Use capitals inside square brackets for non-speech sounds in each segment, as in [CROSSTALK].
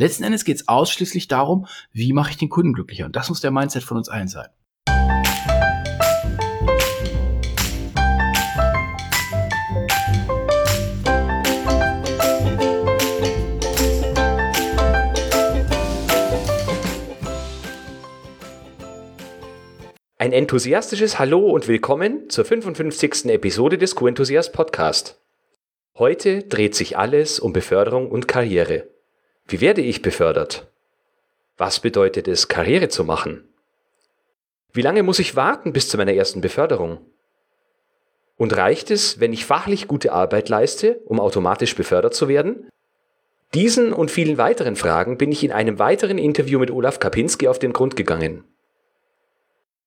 Letzten Endes geht es ausschließlich darum, wie mache ich den Kunden glücklicher. Und das muss der Mindset von uns allen sein. Ein enthusiastisches Hallo und willkommen zur 55. Episode des Q-Enthusiast Podcast. Heute dreht sich alles um Beförderung und Karriere. Wie werde ich befördert? Was bedeutet es, Karriere zu machen? Wie lange muss ich warten bis zu meiner ersten Beförderung? Und reicht es, wenn ich fachlich gute Arbeit leiste, um automatisch befördert zu werden? Diesen und vielen weiteren Fragen bin ich in einem weiteren Interview mit Olaf Kapinski auf den Grund gegangen.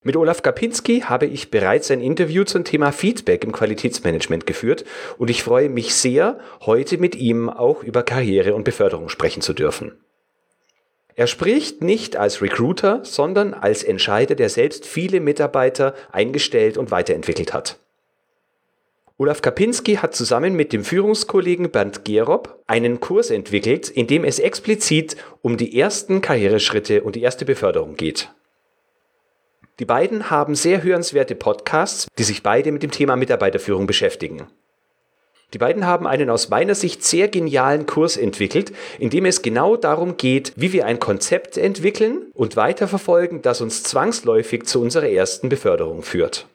Mit Olaf Kapinski habe ich bereits ein Interview zum Thema Feedback im Qualitätsmanagement geführt und ich freue mich sehr, heute mit ihm auch über Karriere und Beförderung sprechen zu dürfen. Er spricht nicht als Recruiter, sondern als Entscheider, der selbst viele Mitarbeiter eingestellt und weiterentwickelt hat. Olaf Kapinski hat zusammen mit dem Führungskollegen Bernd Gerob einen Kurs entwickelt, in dem es explizit um die ersten Karriereschritte und die erste Beförderung geht. Die beiden haben sehr hörenswerte Podcasts, die sich beide mit dem Thema Mitarbeiterführung beschäftigen. Die beiden haben einen aus meiner Sicht sehr genialen Kurs entwickelt, in dem es genau darum geht, wie wir ein Konzept entwickeln und weiterverfolgen, das uns zwangsläufig zu unserer ersten Beförderung führt.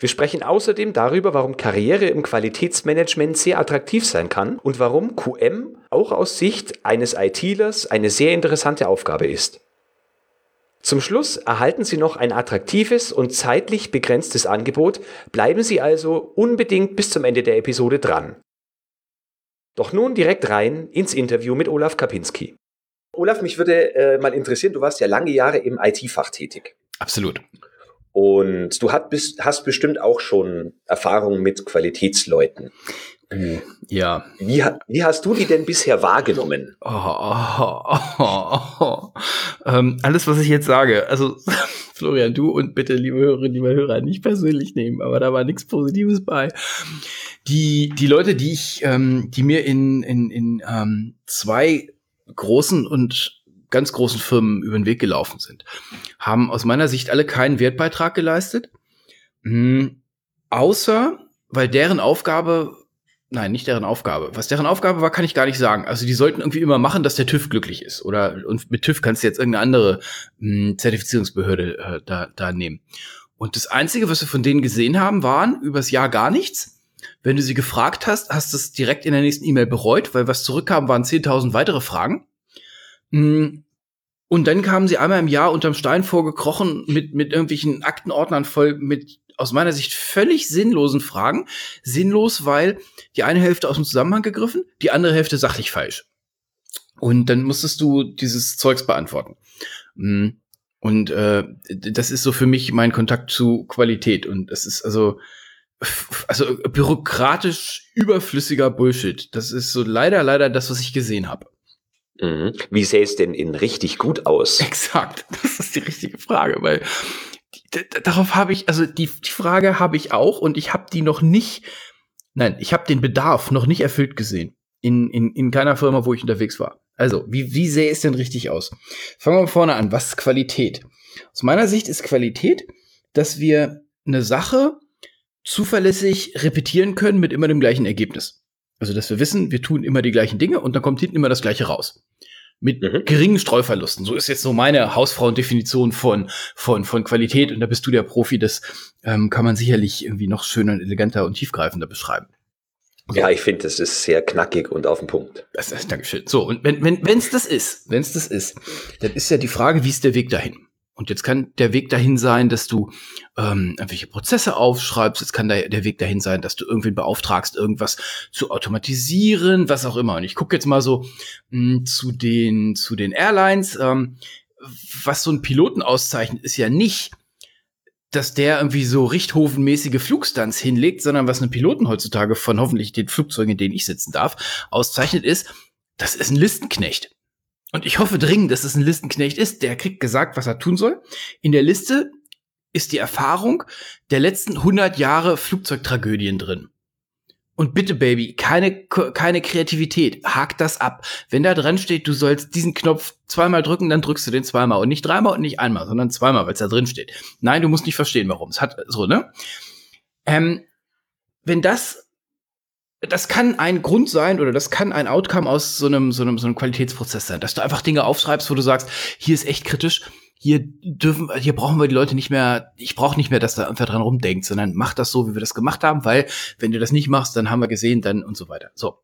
Wir sprechen außerdem darüber, warum Karriere im Qualitätsmanagement sehr attraktiv sein kann und warum QM auch aus Sicht eines ITlers eine sehr interessante Aufgabe ist. Zum Schluss erhalten Sie noch ein attraktives und zeitlich begrenztes Angebot, bleiben Sie also unbedingt bis zum Ende der Episode dran. Doch nun direkt rein ins Interview mit Olaf Kapinski. Olaf, mich würde äh, mal interessieren, du warst ja lange Jahre im IT-Fach tätig. Absolut. Und du hast, bist, hast bestimmt auch schon Erfahrungen mit Qualitätsleuten. Ja. Wie, wie, hast du die denn bisher wahrgenommen? Oh, oh, [LAUGHS] oh, ähm, alles, was ich jetzt sage, also [LAUGHS] Florian, du und bitte, liebe Hörerinnen, liebe Hörer, nicht persönlich nehmen, aber da war nichts Positives bei. Die, die Leute, die ich, ähm, die mir in, in, in ähm, zwei großen und ganz großen Firmen über den Weg gelaufen sind, haben aus meiner Sicht alle keinen Wertbeitrag geleistet, mh, außer weil deren Aufgabe Nein, nicht deren Aufgabe. Was deren Aufgabe war, kann ich gar nicht sagen. Also die sollten irgendwie immer machen, dass der TÜV glücklich ist. Oder und mit TÜV kannst du jetzt irgendeine andere mh, hm, Zertifizierungsbehörde äh, da, da nehmen. Und das Einzige, was wir von denen gesehen haben, waren übers Jahr gar nichts. Wenn du sie gefragt hast, hast du es direkt in der nächsten E-Mail bereut, weil was zurückkam, waren 10.000 weitere Fragen. Hm, und dann kamen sie einmal im Jahr unterm Stein vorgekrochen mit, mit irgendwelchen Aktenordnern voll mit aus meiner Sicht völlig sinnlosen Fragen. Sinnlos, weil die eine Hälfte aus dem Zusammenhang gegriffen, die andere Hälfte sachlich falsch. Und dann musstest du dieses Zeugs beantworten. Mm. Und äh, das ist so für mich mein Kontakt zu Qualität. Und das ist also, also bürokratisch überflüssiger Bullshit. Das ist so leider, leider das, was ich gesehen habe. Mhm. Wie sähe es denn in richtig gut aus? [LAUGHS] Exakt, das ist die richtige Frage, weil darauf habe ich, also die, die Frage habe ich auch und ich habe die noch nicht, nein, ich habe den Bedarf noch nicht erfüllt gesehen. In, in, in keiner Firma, wo ich unterwegs war. Also, wie, wie sähe es denn richtig aus? Fangen wir vorne an. Was ist Qualität? Aus meiner Sicht ist Qualität, dass wir eine Sache zuverlässig repetieren können mit immer dem gleichen Ergebnis. Also, dass wir wissen, wir tun immer die gleichen Dinge und dann kommt hinten immer das gleiche raus mit mhm. geringen Streuverlusten. So ist jetzt so meine Hausfrauendefinition von, von, von Qualität. Und da bist du der Profi. Das ähm, kann man sicherlich irgendwie noch schöner, eleganter und tiefgreifender beschreiben. So. Ja, ich finde, das ist sehr knackig und auf den Punkt. Das ist, Dankeschön. So, und wenn wenn wenn's das ist, wenn's das ist, dann ist ja die Frage, wie ist der Weg dahin? Und jetzt kann der Weg dahin sein, dass du ähm, irgendwelche Prozesse aufschreibst. Jetzt kann der, der Weg dahin sein, dass du irgendwen beauftragst, irgendwas zu automatisieren, was auch immer. Und ich gucke jetzt mal so mh, hm, zu den zu den Airlines. Ähm, was so ein Piloten auszeichnet, ist ja nicht, dass der irgendwie so richthofenmäßige Flugstunts hinlegt, sondern was ein Piloten heutzutage von hoffentlich den Flugzeugen, in denen ich sitzen darf, auszeichnet, ist, das ist ein Listenknecht. Und ich hoffe dringend, dass es ein Listenknecht ist. Der kriegt gesagt, was er tun soll. In der Liste ist die Erfahrung der letzten 100 Jahre Flugzeugtragödien drin. Und bitte, Baby, keine, keine Kreativität. Hak das ab. Wenn da dran steht, du sollst diesen Knopf zweimal drücken, dann drückst du den zweimal. Und nicht dreimal und nicht einmal, sondern zweimal, weil es da drin steht. Nein, du musst nicht verstehen, warum. Es hat so, ne? Ähm, wenn das das kann ein Grund sein oder das kann ein Outcome aus so einem, so einem, so einem Qualitätsprozess sein, dass du einfach Dinge aufschreibst, wo du sagst, hier ist echt kritisch, hier dürfen, hier brauchen wir die Leute nicht mehr, ich brauche nicht mehr, dass da einfach dran rumdenkt, sondern mach das so, wie wir das gemacht haben, weil wenn du das nicht machst, dann haben wir gesehen, dann und so weiter. So.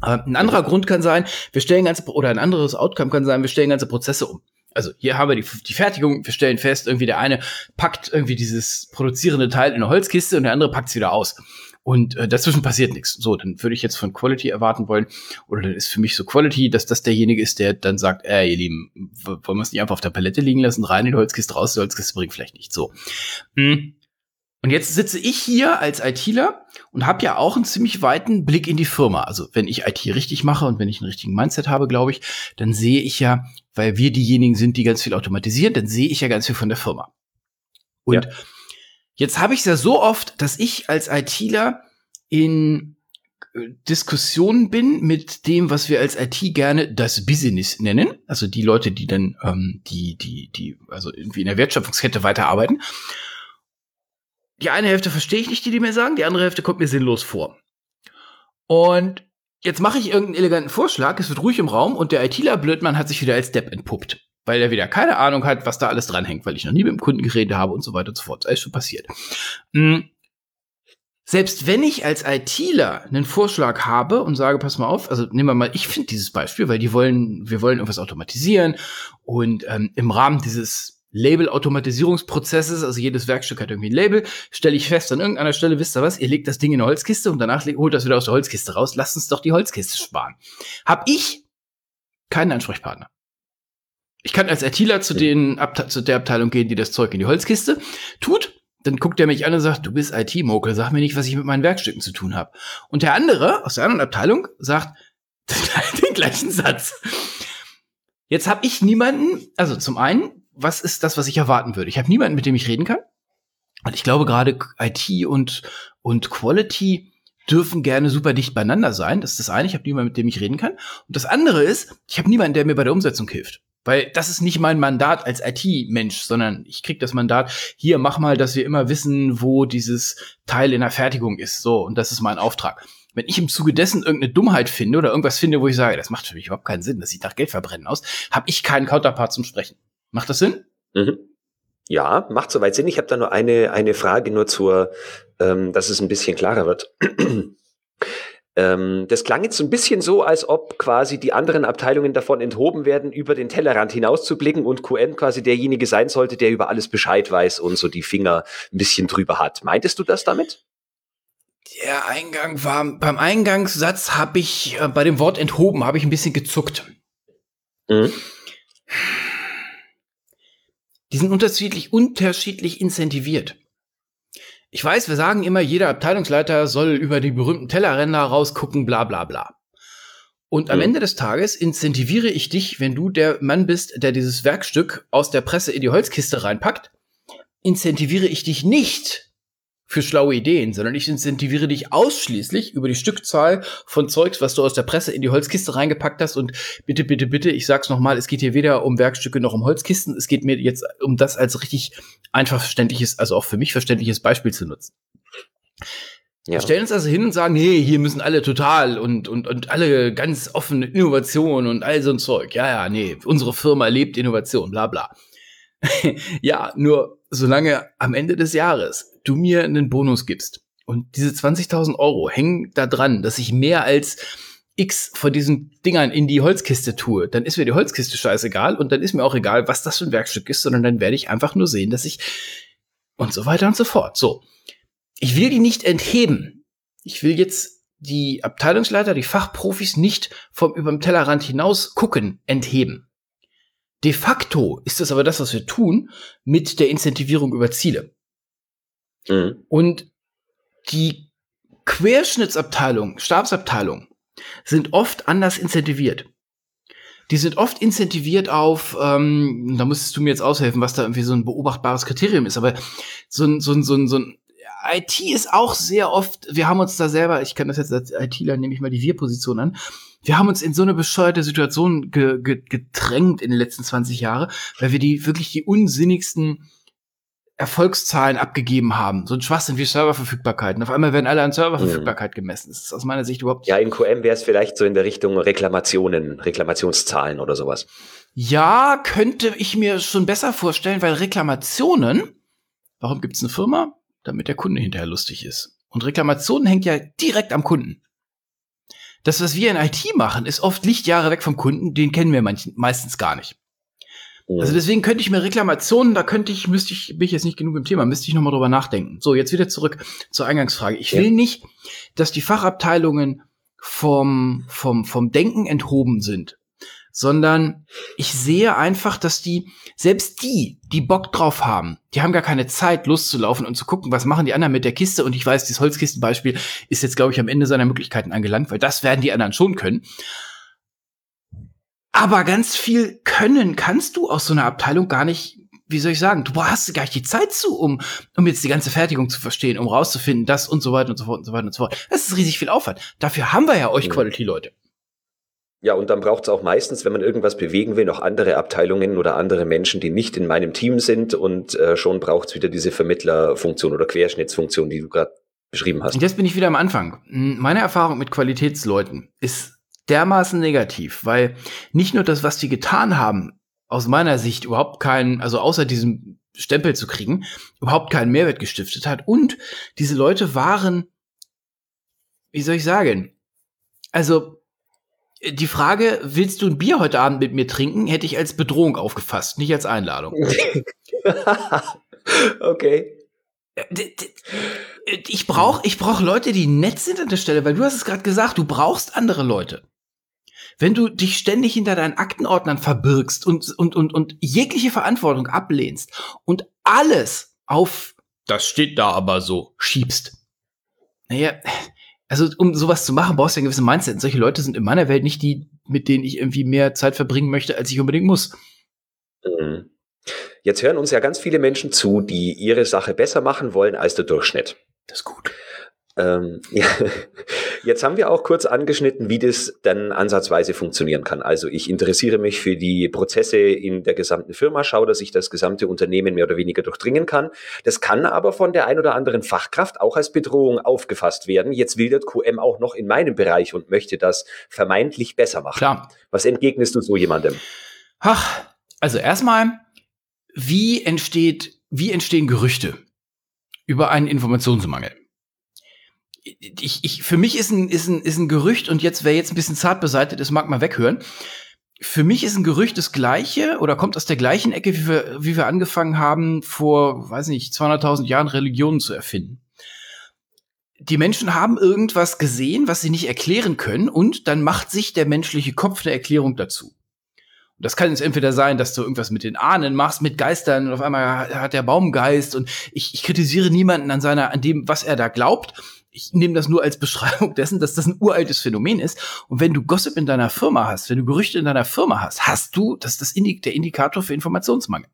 Aber ein anderer Grund kann sein, wir stellen ganze, oder ein anderes Outcome kann sein, wir stellen ganze Prozesse um. Also hier haben wir die, die Fertigung, wir stellen fest, irgendwie der eine packt irgendwie dieses produzierende Teil in eine Holzkiste und der andere packt es wieder aus. Und äh, dazwischen passiert nichts. So, dann würde ich jetzt von Quality erwarten wollen, oder dann ist für mich so Quality, dass das derjenige ist, der dann sagt, äh, ihr Lieben, wollen wir es nicht einfach auf der Palette liegen lassen, rein in die Holzkiste, raus, die Holzkiste bringt vielleicht nicht. So. Mhm. Und jetzt sitze ich hier als ITler und habe ja auch einen ziemlich weiten Blick in die Firma. Also wenn ich IT richtig mache und wenn ich einen richtigen Mindset habe, glaube ich, dann sehe ich ja, weil wir diejenigen sind, die ganz viel automatisieren, dann sehe ich ja ganz viel von der Firma. Und ja. Jetzt habe ich es ja so oft, dass ich als ITler in äh, Diskussionen bin mit dem, was wir als IT gerne das Business nennen, also die Leute, die dann ähm, die die die also irgendwie in der Wertschöpfungskette weiterarbeiten. Die eine Hälfte verstehe ich nicht, die die mir sagen, die andere Hälfte kommt mir sinnlos vor. Und jetzt mache ich irgendeinen eleganten Vorschlag, es wird ruhig im Raum und der ITler Blödmann hat sich wieder als Depp entpuppt weil er wieder keine Ahnung hat, was da alles dranhängt, weil ich noch nie mit dem Kunden geredet habe und so weiter und so fort. Das ist schon passiert. Mhm. Selbst wenn ich als ITler einen Vorschlag habe und sage, pass mal auf, also nehmen wir mal, ich finde dieses Beispiel, weil die wollen, wir wollen irgendwas automatisieren und ähm, im Rahmen dieses Label-Automatisierungsprozesses, also jedes Werkstück hat irgendwie ein Label, stelle ich fest, an irgendeiner Stelle, wisst ihr was, ihr legt das Ding in eine Holzkiste und danach holt das wieder aus der Holzkiste raus, lasst uns doch die Holzkiste sparen. Hab ich keinen Ansprechpartner. Ich kann als ITler zu, den Abte zu der Abteilung gehen, die das Zeug in die Holzkiste tut. Dann guckt er mich an und sagt, du bist IT-Mokel, sag mir nicht, was ich mit meinen Werkstücken zu tun habe. Und der andere aus der anderen Abteilung sagt [LAUGHS] den gleichen Satz. Jetzt habe ich niemanden, also zum einen, was ist das, was ich erwarten würde? Ich habe niemanden, mit dem ich reden kann. Und ich glaube gerade IT und, und Quality dürfen gerne super dicht beieinander sein. Das ist das eine, ich habe niemanden, mit dem ich reden kann. Und das andere ist, ich habe niemanden, der mir bei der Umsetzung hilft. Weil das ist nicht mein Mandat als IT-Mensch, sondern ich krieg das Mandat, hier mach mal, dass wir immer wissen, wo dieses Teil in der Fertigung ist. So, und das ist mein Auftrag. Wenn ich im Zuge dessen irgendeine Dummheit finde oder irgendwas finde, wo ich sage, das macht für mich überhaupt keinen Sinn, das sieht nach Geldverbrennen aus, habe ich keinen Counterpart zum Sprechen. Macht das Sinn? Mhm. Ja, macht soweit Sinn. Ich habe da nur eine, eine Frage nur zur, ähm, dass es ein bisschen klarer wird. Ähm, das klang jetzt so ein bisschen so, als ob quasi die anderen Abteilungen davon enthoben werden, über den Tellerrand hinauszublicken und QN quasi derjenige sein sollte, der über alles Bescheid weiß und so die Finger ein bisschen drüber hat. Meintest du das damit? Der Eingang war, beim Eingangssatz habe ich, äh, bei dem Wort enthoben, habe ich ein bisschen gezuckt. Mhm. Die sind unterschiedlich, unterschiedlich incentiviert. Ich weiß, wir sagen immer, jeder Abteilungsleiter soll über die berühmten Tellerränder rausgucken, bla bla bla. Und am mhm. Ende des Tages incentiviere ich dich, wenn du der Mann bist, der dieses Werkstück aus der Presse in die Holzkiste reinpackt, incentiviere ich dich nicht für schlaue Ideen, sondern ich incentiviere dich ausschließlich über die Stückzahl von Zeugs, was du aus der Presse in die Holzkiste reingepackt hast. Und bitte, bitte, bitte, ich sag's nochmal, es geht hier weder um Werkstücke noch um Holzkisten. Es geht mir jetzt um das als richtig einfach verständliches, also auch für mich verständliches Beispiel zu nutzen. Ja. Wir stellen uns also hin und sagen, hey, hier müssen alle total und, und, und alle ganz offene Innovation und all so ein Zeug. Ja, ja, nee, unsere Firma lebt Innovation, bla bla. [LAUGHS] ja, nur solange am Ende des Jahres du mir einen Bonus gibst und diese 20.000 Euro hängen da dran, dass ich mehr als X von diesen Dingern in die Holzkiste tue, dann ist mir die Holzkiste scheißegal und dann ist mir auch egal, was das für ein Werkstück ist, sondern dann werde ich einfach nur sehen, dass ich und so weiter und so fort. So. Ich will die nicht entheben. Ich will jetzt die Abteilungsleiter, die Fachprofis nicht vom überm Tellerrand hinaus gucken, entheben. De facto ist das aber das, was wir tun mit der Incentivierung über Ziele. Mhm. Und die Querschnittsabteilung, Stabsabteilung sind oft anders incentiviert. Die sind oft incentiviert auf, ähm, da musstest du mir jetzt aushelfen, was da irgendwie so ein beobachtbares Kriterium ist, aber so ein, so ein, so ein, so ein IT ist auch sehr oft, wir haben uns da selber, ich kann das jetzt als ITler, nehme ich mal die Wir-Position an, wir haben uns in so eine bescheuerte Situation ge ge gedrängt in den letzten 20 Jahren, weil wir die wirklich die unsinnigsten Erfolgszahlen abgegeben haben. So ein Schwachsinn wie Serververfügbarkeiten. Auf einmal werden alle an Serververfügbarkeit gemessen. Das ist aus meiner Sicht überhaupt Ja, in QM wäre es vielleicht so in der Richtung Reklamationen, Reklamationszahlen oder sowas. Ja, könnte ich mir schon besser vorstellen, weil Reklamationen, warum gibt's eine Firma? Damit der Kunde hinterher lustig ist. Und Reklamationen hängt ja direkt am Kunden. Das, was wir in IT machen, ist oft Lichtjahre weg vom Kunden, den kennen wir manchen, meistens gar nicht. Also deswegen könnte ich mir Reklamationen, da könnte ich, müsste ich, bin ich jetzt nicht genug im Thema, müsste ich nochmal drüber nachdenken. So, jetzt wieder zurück zur Eingangsfrage. Ich will ja. nicht, dass die Fachabteilungen vom, vom, vom Denken enthoben sind, sondern ich sehe einfach, dass die, selbst die, die Bock drauf haben, die haben gar keine Zeit, loszulaufen und zu gucken, was machen die anderen mit der Kiste. Und ich weiß, dieses Holzkistenbeispiel ist jetzt, glaube ich, am Ende seiner Möglichkeiten angelangt, weil das werden die anderen schon können. Aber ganz viel können kannst du aus so einer Abteilung gar nicht, wie soll ich sagen, du hast gar nicht die Zeit zu, um, um jetzt die ganze Fertigung zu verstehen, um rauszufinden, das und so weiter und so fort und so weiter und so fort. Das ist riesig viel Aufwand. Dafür haben wir ja euch Quality-Leute. Ja, und dann braucht es auch meistens, wenn man irgendwas bewegen will, noch andere Abteilungen oder andere Menschen, die nicht in meinem Team sind. Und äh, schon braucht es wieder diese Vermittlerfunktion oder Querschnittsfunktion, die du gerade beschrieben hast. Und jetzt bin ich wieder am Anfang. Meine Erfahrung mit Qualitätsleuten ist dermaßen negativ, weil nicht nur das, was die getan haben, aus meiner Sicht überhaupt keinen, also außer diesem Stempel zu kriegen, überhaupt keinen Mehrwert gestiftet hat. Und diese Leute waren, wie soll ich sagen, also die Frage, willst du ein Bier heute Abend mit mir trinken, hätte ich als Bedrohung aufgefasst, nicht als Einladung. [LAUGHS] okay. Äh, ich brauche ich brauch Leute, die nett sind an der Stelle, weil du hast es gerade gesagt, du brauchst andere Leute. Wenn du dich ständig hinter deinen Aktenordnern verbirgst und, und, und, und jegliche Verantwortung ablehnst und alles auf das steht da aber so schiebst. Naja, also um sowas zu machen, brauchst du ein gewisses Mindset. Und solche Leute sind in meiner Welt nicht die, mit denen ich irgendwie mehr Zeit verbringen möchte, als ich unbedingt muss. Mhm. Jetzt hören uns ja ganz viele Menschen zu, die ihre Sache besser machen wollen als der Durchschnitt. Das ist gut. Ähm, ja. Jetzt haben wir auch kurz angeschnitten, wie das dann ansatzweise funktionieren kann. Also ich interessiere mich für die Prozesse in der gesamten Firma, schaue, dass ich das gesamte Unternehmen mehr oder weniger durchdringen kann. Das kann aber von der ein oder anderen Fachkraft auch als Bedrohung aufgefasst werden. Jetzt will der QM auch noch in meinem Bereich und möchte das vermeintlich besser machen. Klar. Was entgegnest du so jemandem? Ach, also erstmal, wie entsteht, wie entstehen Gerüchte über einen Informationsmangel? Ich, ich, für mich ist ein, ist ein, ist ein Gerücht, und jetzt, wer jetzt ein bisschen zart beseitigt ist, mag mal weghören. Für mich ist ein Gerücht das gleiche oder kommt aus der gleichen Ecke, wie wir, wie wir angefangen haben, vor, weiß nicht, 200.000 Jahren Religionen zu erfinden. Die Menschen haben irgendwas gesehen, was sie nicht erklären können, und dann macht sich der menschliche Kopf eine Erklärung dazu. Und das kann jetzt entweder sein, dass du irgendwas mit den Ahnen machst, mit Geistern, und auf einmal hat der Baum Geist, und ich, ich kritisiere niemanden an seiner, an dem, was er da glaubt ich nehme das nur als Beschreibung dessen, dass das ein uraltes Phänomen ist. Und wenn du Gossip in deiner Firma hast, wenn du Gerüchte in deiner Firma hast, hast du, das ist das Indi der Indikator für Informationsmangel.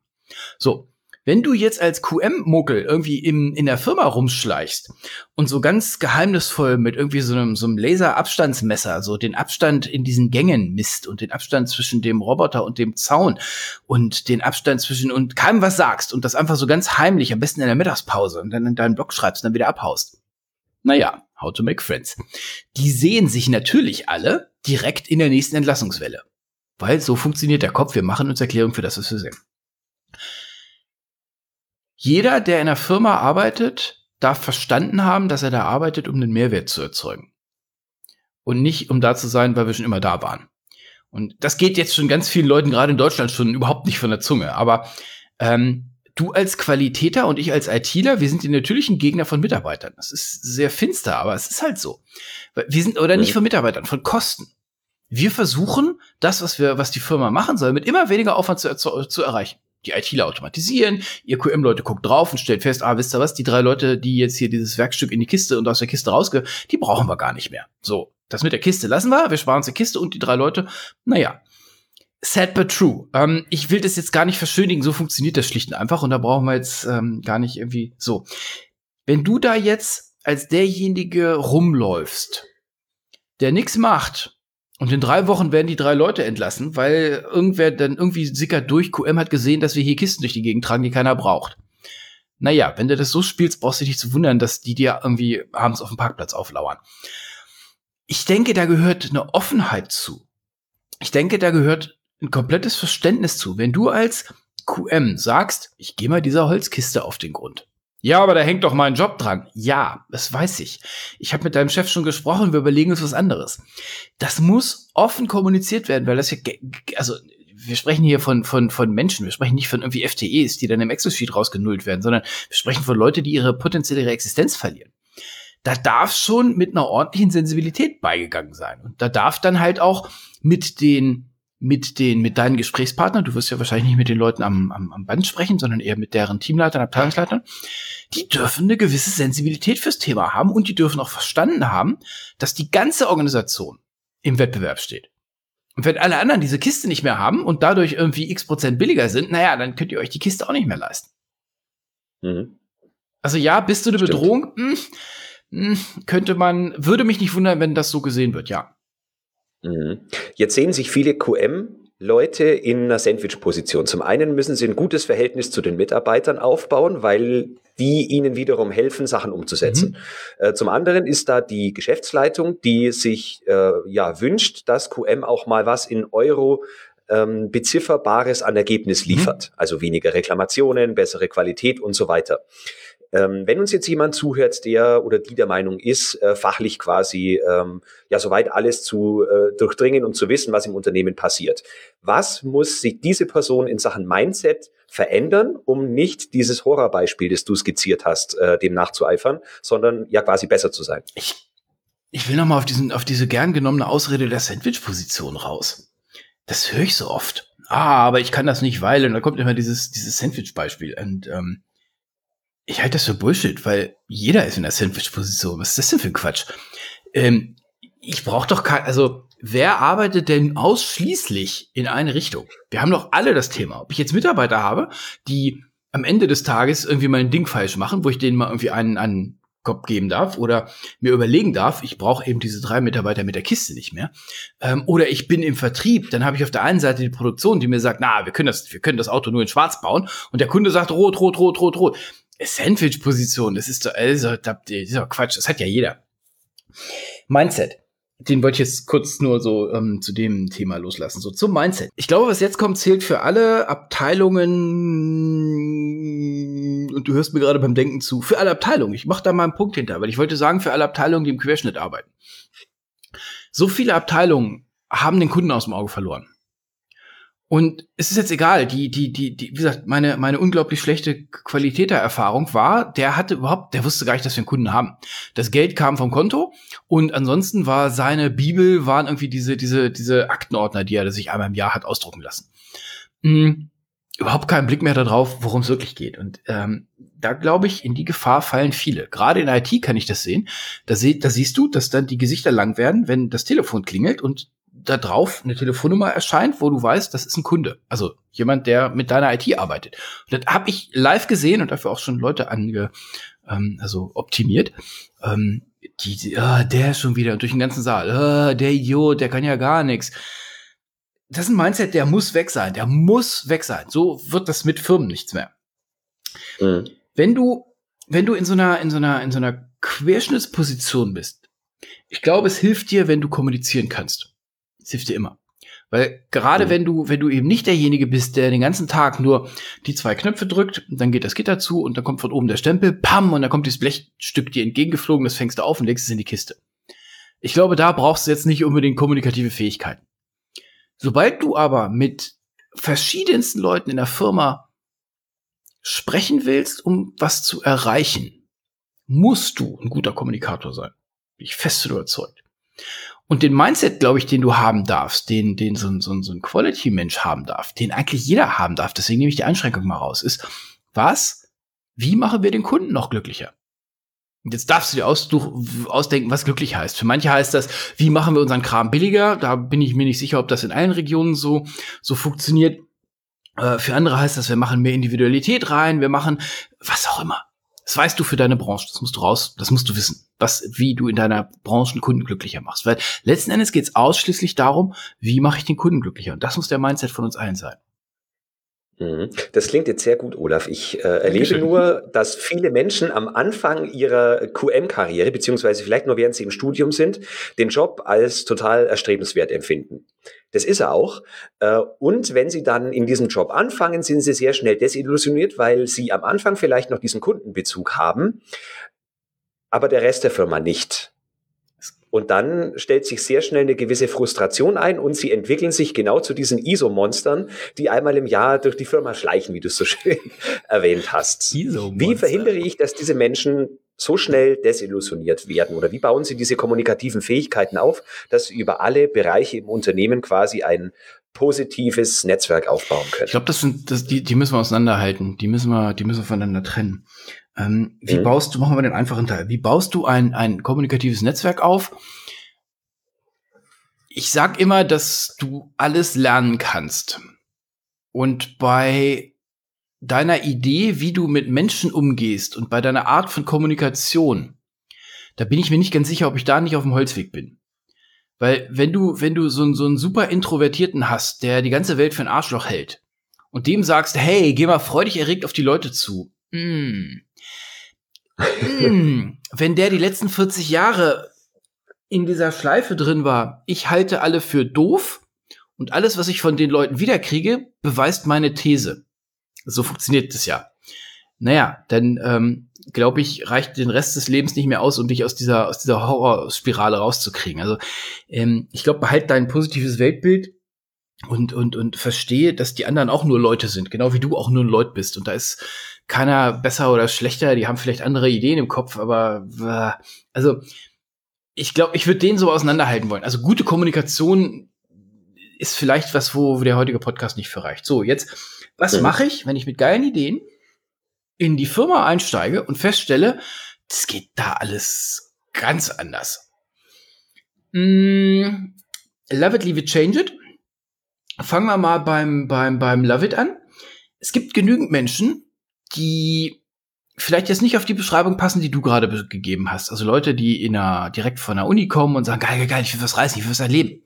So. Wenn du jetzt als QM-Muckel irgendwie im, in der Firma rumschleichst und so ganz geheimnisvoll mit irgendwie so einem, so einem Laserabstandsmesser so den Abstand in diesen Gängen misst und den Abstand zwischen dem Roboter und dem Zaun und den Abstand zwischen und keinem was sagst und das einfach so ganz heimlich, am besten in der Mittagspause und dann in deinen Blog schreibst und dann wieder abhaust, naja, How to Make Friends. Die sehen sich natürlich alle direkt in der nächsten Entlassungswelle. Weil so funktioniert der Kopf. Wir machen uns Erklärung für das, was wir sehen. Jeder, der in einer Firma arbeitet, darf verstanden haben, dass er da arbeitet, um einen Mehrwert zu erzeugen. Und nicht, um da zu sein, weil wir schon immer da waren. Und das geht jetzt schon ganz vielen Leuten, gerade in Deutschland, schon überhaupt nicht von der Zunge. Aber ähm, du als Qualitäter und ich als ITler, wir sind die natürlichen Gegner von Mitarbeitern. Das ist sehr finster, aber es ist halt so. Wir sind, oder nicht von Mitarbeitern, von Kosten. Wir versuchen, das, was wir, was die Firma machen soll, mit immer weniger Aufwand zu, zu, zu erreichen. Die ITler automatisieren, ihr QM-Leute guckt drauf und stellt fest, ah, wisst ihr was, die drei Leute, die jetzt hier dieses Werkstück in die Kiste und aus der Kiste rausgehen, die brauchen wir gar nicht mehr. So, das mit der Kiste lassen wir, wir sparen uns die Kiste und die drei Leute. Naja, Sad but true. Ähm, ich will das jetzt gar nicht verschönigen, so funktioniert das schlicht und einfach und da brauchen wir jetzt ähm, gar nicht irgendwie so. wenn du da jetzt als derjenige rumläufst, der nichts macht, und in drei Wochen werden die drei Leute entlassen, weil irgendwer dann irgendwie sickert durch, QM hat gesehen, dass wir hier Kisten durch die Gegend tragen, die keiner braucht. Naja, wenn du das so spielst, brauchst du dich zu wundern, dass die dir irgendwie abends auf dem Parkplatz auflauern. Ich denke, da gehört eine Offenheit zu. Ich denke, da gehört ein komplettes Verständnis zu. Wenn du als QM sagst, ich gehe mal dieser Holzkiste auf den Grund. Ja, aber da hängt doch mein Job dran. Ja, das weiß ich. Ich habe mit deinem Chef schon gesprochen, wir überlegen uns was anderes. Das muss offen kommuniziert werden, weil das ja, also wir sprechen hier von, von, von Menschen, wir sprechen nicht von irgendwie FTEs, die dann im Excel-Sheet rausgenullt werden, sondern wir sprechen von Leuten, die ihre potenzielle Existenz verlieren. Da darf schon mit einer ordentlichen Sensibilität beigegangen sein. Und da darf dann halt auch mit den mit den, mit deinen Gesprächspartnern, du wirst ja wahrscheinlich nicht mit den Leuten am, am, am Band sprechen, sondern eher mit deren Teamleitern, Abteilungsleitern, die dürfen eine gewisse Sensibilität fürs Thema haben und die dürfen auch verstanden haben, dass die ganze Organisation im Wettbewerb steht. Und wenn alle anderen diese Kiste nicht mehr haben und dadurch irgendwie x Prozent billiger sind, naja, dann könnt ihr euch die Kiste auch nicht mehr leisten. Mhm. Also ja, bist du eine Stimmt. Bedrohung? Hm, hm, könnte man, würde mich nicht wundern, wenn das so gesehen wird, ja. Mhm. Jetzt sehen sich viele QM Leute in einer Sandwich-Position. Zum einen müssen sie ein gutes Verhältnis zu den Mitarbeitern aufbauen, weil die ihnen wiederum helfen, Sachen umzusetzen. Mhm. Äh, zum anderen ist da die Geschäftsleitung, die sich äh, ja wünscht, dass QM auch mal was in Euro ähm, bezifferbares an Ergebnis mhm. liefert. Mhm. Also weniger Reklamationen, bessere Qualität und so weiter. Ähm, wenn uns jetzt jemand zuhört, der oder die der Meinung ist, äh, fachlich quasi ähm, ja soweit alles zu äh, durchdringen und zu wissen, was im Unternehmen passiert, was muss sich diese Person in Sachen Mindset verändern, um nicht dieses Horrorbeispiel, das du skizziert hast, äh, dem nachzueifern, sondern ja quasi besser zu sein? Ich, ich will noch mal auf auf diese gern genommene Ausrede der Sandwich-Position raus. Das höre ich so oft. Ah, aber ich kann das nicht, weil und da kommt immer dieses dieses Sandwich-Beispiel und ähm, ich halte das für Bullshit, weil jeder ist in der Sandwich-Position. Was ist das denn für ein Quatsch? Ähm, ich brauche doch kein, also wer arbeitet denn ausschließlich in eine Richtung? Wir haben doch alle das Thema. Ob ich jetzt Mitarbeiter habe, die am Ende des Tages irgendwie mal ein Ding falsch machen, wo ich denen mal irgendwie einen, einen Kopf geben darf oder mir überlegen darf, ich brauche eben diese drei Mitarbeiter mit der Kiste nicht mehr. Ähm, oder ich bin im Vertrieb, dann habe ich auf der einen Seite die Produktion, die mir sagt, na, wir können das, wir können das Auto nur in Schwarz bauen und der Kunde sagt rot, rot, rot, rot, rot. Sandwich-Position, das ist doch, also, das ist doch Quatsch, das hat ja jeder. Mindset. Den wollte ich jetzt kurz nur so ähm, zu dem Thema loslassen. So zum Mindset. Ich glaube, was jetzt kommt, zählt für alle Abteilungen, und du hörst mir gerade beim Denken zu, für alle Abteilungen. Ich mache da mal einen Punkt hinter, weil ich wollte sagen, für alle Abteilungen, die im Querschnitt arbeiten. So viele Abteilungen haben den Kunden aus dem Auge verloren. Und es ist jetzt egal, die, die, die, die, wie gesagt, meine, meine unglaublich schlechte Qualitätererfahrung war, der hatte überhaupt, der wusste gar nicht, dass wir einen Kunden haben. Das Geld kam vom Konto und ansonsten war seine Bibel, waren irgendwie diese, diese, diese Aktenordner, die er sich einmal im Jahr hat ausdrucken lassen. Mhm. Überhaupt keinen Blick mehr darauf, worum es wirklich geht. Und ähm, da glaube ich, in die Gefahr fallen viele. Gerade in IT kann ich das sehen. Da, seh, da siehst du, dass dann die Gesichter lang werden, wenn das Telefon klingelt und da drauf eine Telefonnummer erscheint, wo du weißt, das ist ein Kunde. Also jemand, der mit deiner IT arbeitet. Und das habe ich live gesehen und dafür auch schon Leute ange, ähm, also optimiert. Ähm, die, die ah, der ist schon wieder durch den ganzen Saal. Ah, der Idiot, der kann ja gar nichts. Das ist ein Mindset, der muss weg sein. Der muss weg sein. So wird das mit Firmen nichts mehr. Mhm. Wenn du, wenn du in so einer, in so einer, in so einer Querschnittsposition bist, ich glaube, es hilft dir, wenn du kommunizieren kannst. Das hilft dir immer. Weil gerade mhm. wenn du, wenn du eben nicht derjenige bist, der den ganzen Tag nur die zwei Knöpfe drückt, dann geht das Gitter zu und dann kommt von oben der Stempel, pam, und dann kommt dieses Blechstück dir entgegengeflogen, das fängst du auf und legst es in die Kiste. Ich glaube, da brauchst du jetzt nicht unbedingt kommunikative Fähigkeiten. Sobald du aber mit verschiedensten Leuten in der Firma sprechen willst, um was zu erreichen, musst du ein guter Kommunikator sein. Bin ich fest überzeugt. Und den Mindset, glaube ich, den du haben darfst, den, den so, so, so ein Quality-Mensch haben darf, den eigentlich jeder haben darf, deswegen nehme ich die Einschränkung mal raus, ist, was, wie machen wir den Kunden noch glücklicher? Und jetzt darfst du dir ausdenken, was glücklich heißt. Für manche heißt das, wie machen wir unseren Kram billiger? Da bin ich mir nicht sicher, ob das in allen Regionen so, so funktioniert. Äh, für andere heißt das, wir machen mehr Individualität rein, wir machen was auch immer. Das weißt du für deine Branche. Das musst du raus, das musst du wissen. Was, wie du in deiner Branche einen Kunden glücklicher machst. Weil letzten Endes geht es ausschließlich darum, wie mache ich den Kunden glücklicher. Und das muss der Mindset von uns allen sein. Mhm. Das klingt jetzt sehr gut, Olaf. Ich äh, erlebe nur, dass viele Menschen am Anfang ihrer QM-Karriere, beziehungsweise vielleicht nur während sie im Studium sind, den Job als total erstrebenswert empfinden. Das ist er auch. Äh, und wenn sie dann in diesem Job anfangen, sind sie sehr schnell desillusioniert, weil sie am Anfang vielleicht noch diesen Kundenbezug haben, aber der Rest der Firma nicht. Und dann stellt sich sehr schnell eine gewisse Frustration ein und sie entwickeln sich genau zu diesen ISO-Monstern, die einmal im Jahr durch die Firma schleichen, wie du es so schön [LAUGHS] erwähnt hast. Wie verhindere ich, dass diese Menschen so schnell desillusioniert werden? Oder wie bauen Sie diese kommunikativen Fähigkeiten auf, dass Sie über alle Bereiche im Unternehmen quasi ein positives Netzwerk aufbauen können? Ich glaube, das sind, das, die, die müssen wir auseinanderhalten. Die müssen wir, die müssen wir voneinander trennen. Ähm, wie mhm. baust du, machen wir den einfachen Teil, wie baust du ein, ein kommunikatives Netzwerk auf? Ich sag immer, dass du alles lernen kannst. Und bei deiner Idee, wie du mit Menschen umgehst und bei deiner Art von Kommunikation, da bin ich mir nicht ganz sicher, ob ich da nicht auf dem Holzweg bin. Weil wenn du, wenn du so, so einen super Introvertierten hast, der die ganze Welt für ein Arschloch hält und dem sagst, hey, geh mal freudig erregt auf die Leute zu, mm, hm, [LAUGHS] wenn der die letzten 40 Jahre in dieser Schleife drin war, ich halte alle für doof und alles, was ich von den Leuten wiederkriege, beweist meine These. So funktioniert das ja. Naja, dann ähm, glaube ich, reicht den Rest des Lebens nicht mehr aus, um dich aus dieser, aus dieser Horrorspirale rauszukriegen. Also ähm, ich glaube, behalt dein positives Weltbild und, und, und verstehe, dass die anderen auch nur Leute sind, genau wie du auch nur ein Leut bist. Und da ist keiner besser oder schlechter, die haben vielleicht andere Ideen im Kopf, aber äh, also ich glaube, ich würde den so auseinanderhalten wollen. Also gute Kommunikation ist vielleicht was, wo der heutige Podcast nicht für reicht. So, jetzt, was mhm. mache ich, wenn ich mit geilen Ideen in die Firma einsteige und feststelle, das geht da alles ganz anders. Mm, love it, leave it, change it. Fangen wir mal beim, beim, beim Love it an. Es gibt genügend Menschen, die vielleicht jetzt nicht auf die Beschreibung passen, die du gerade gegeben hast. Also Leute, die in einer, direkt von der Uni kommen und sagen, geil, geil, geil, ich will was reißen, ich will was erleben.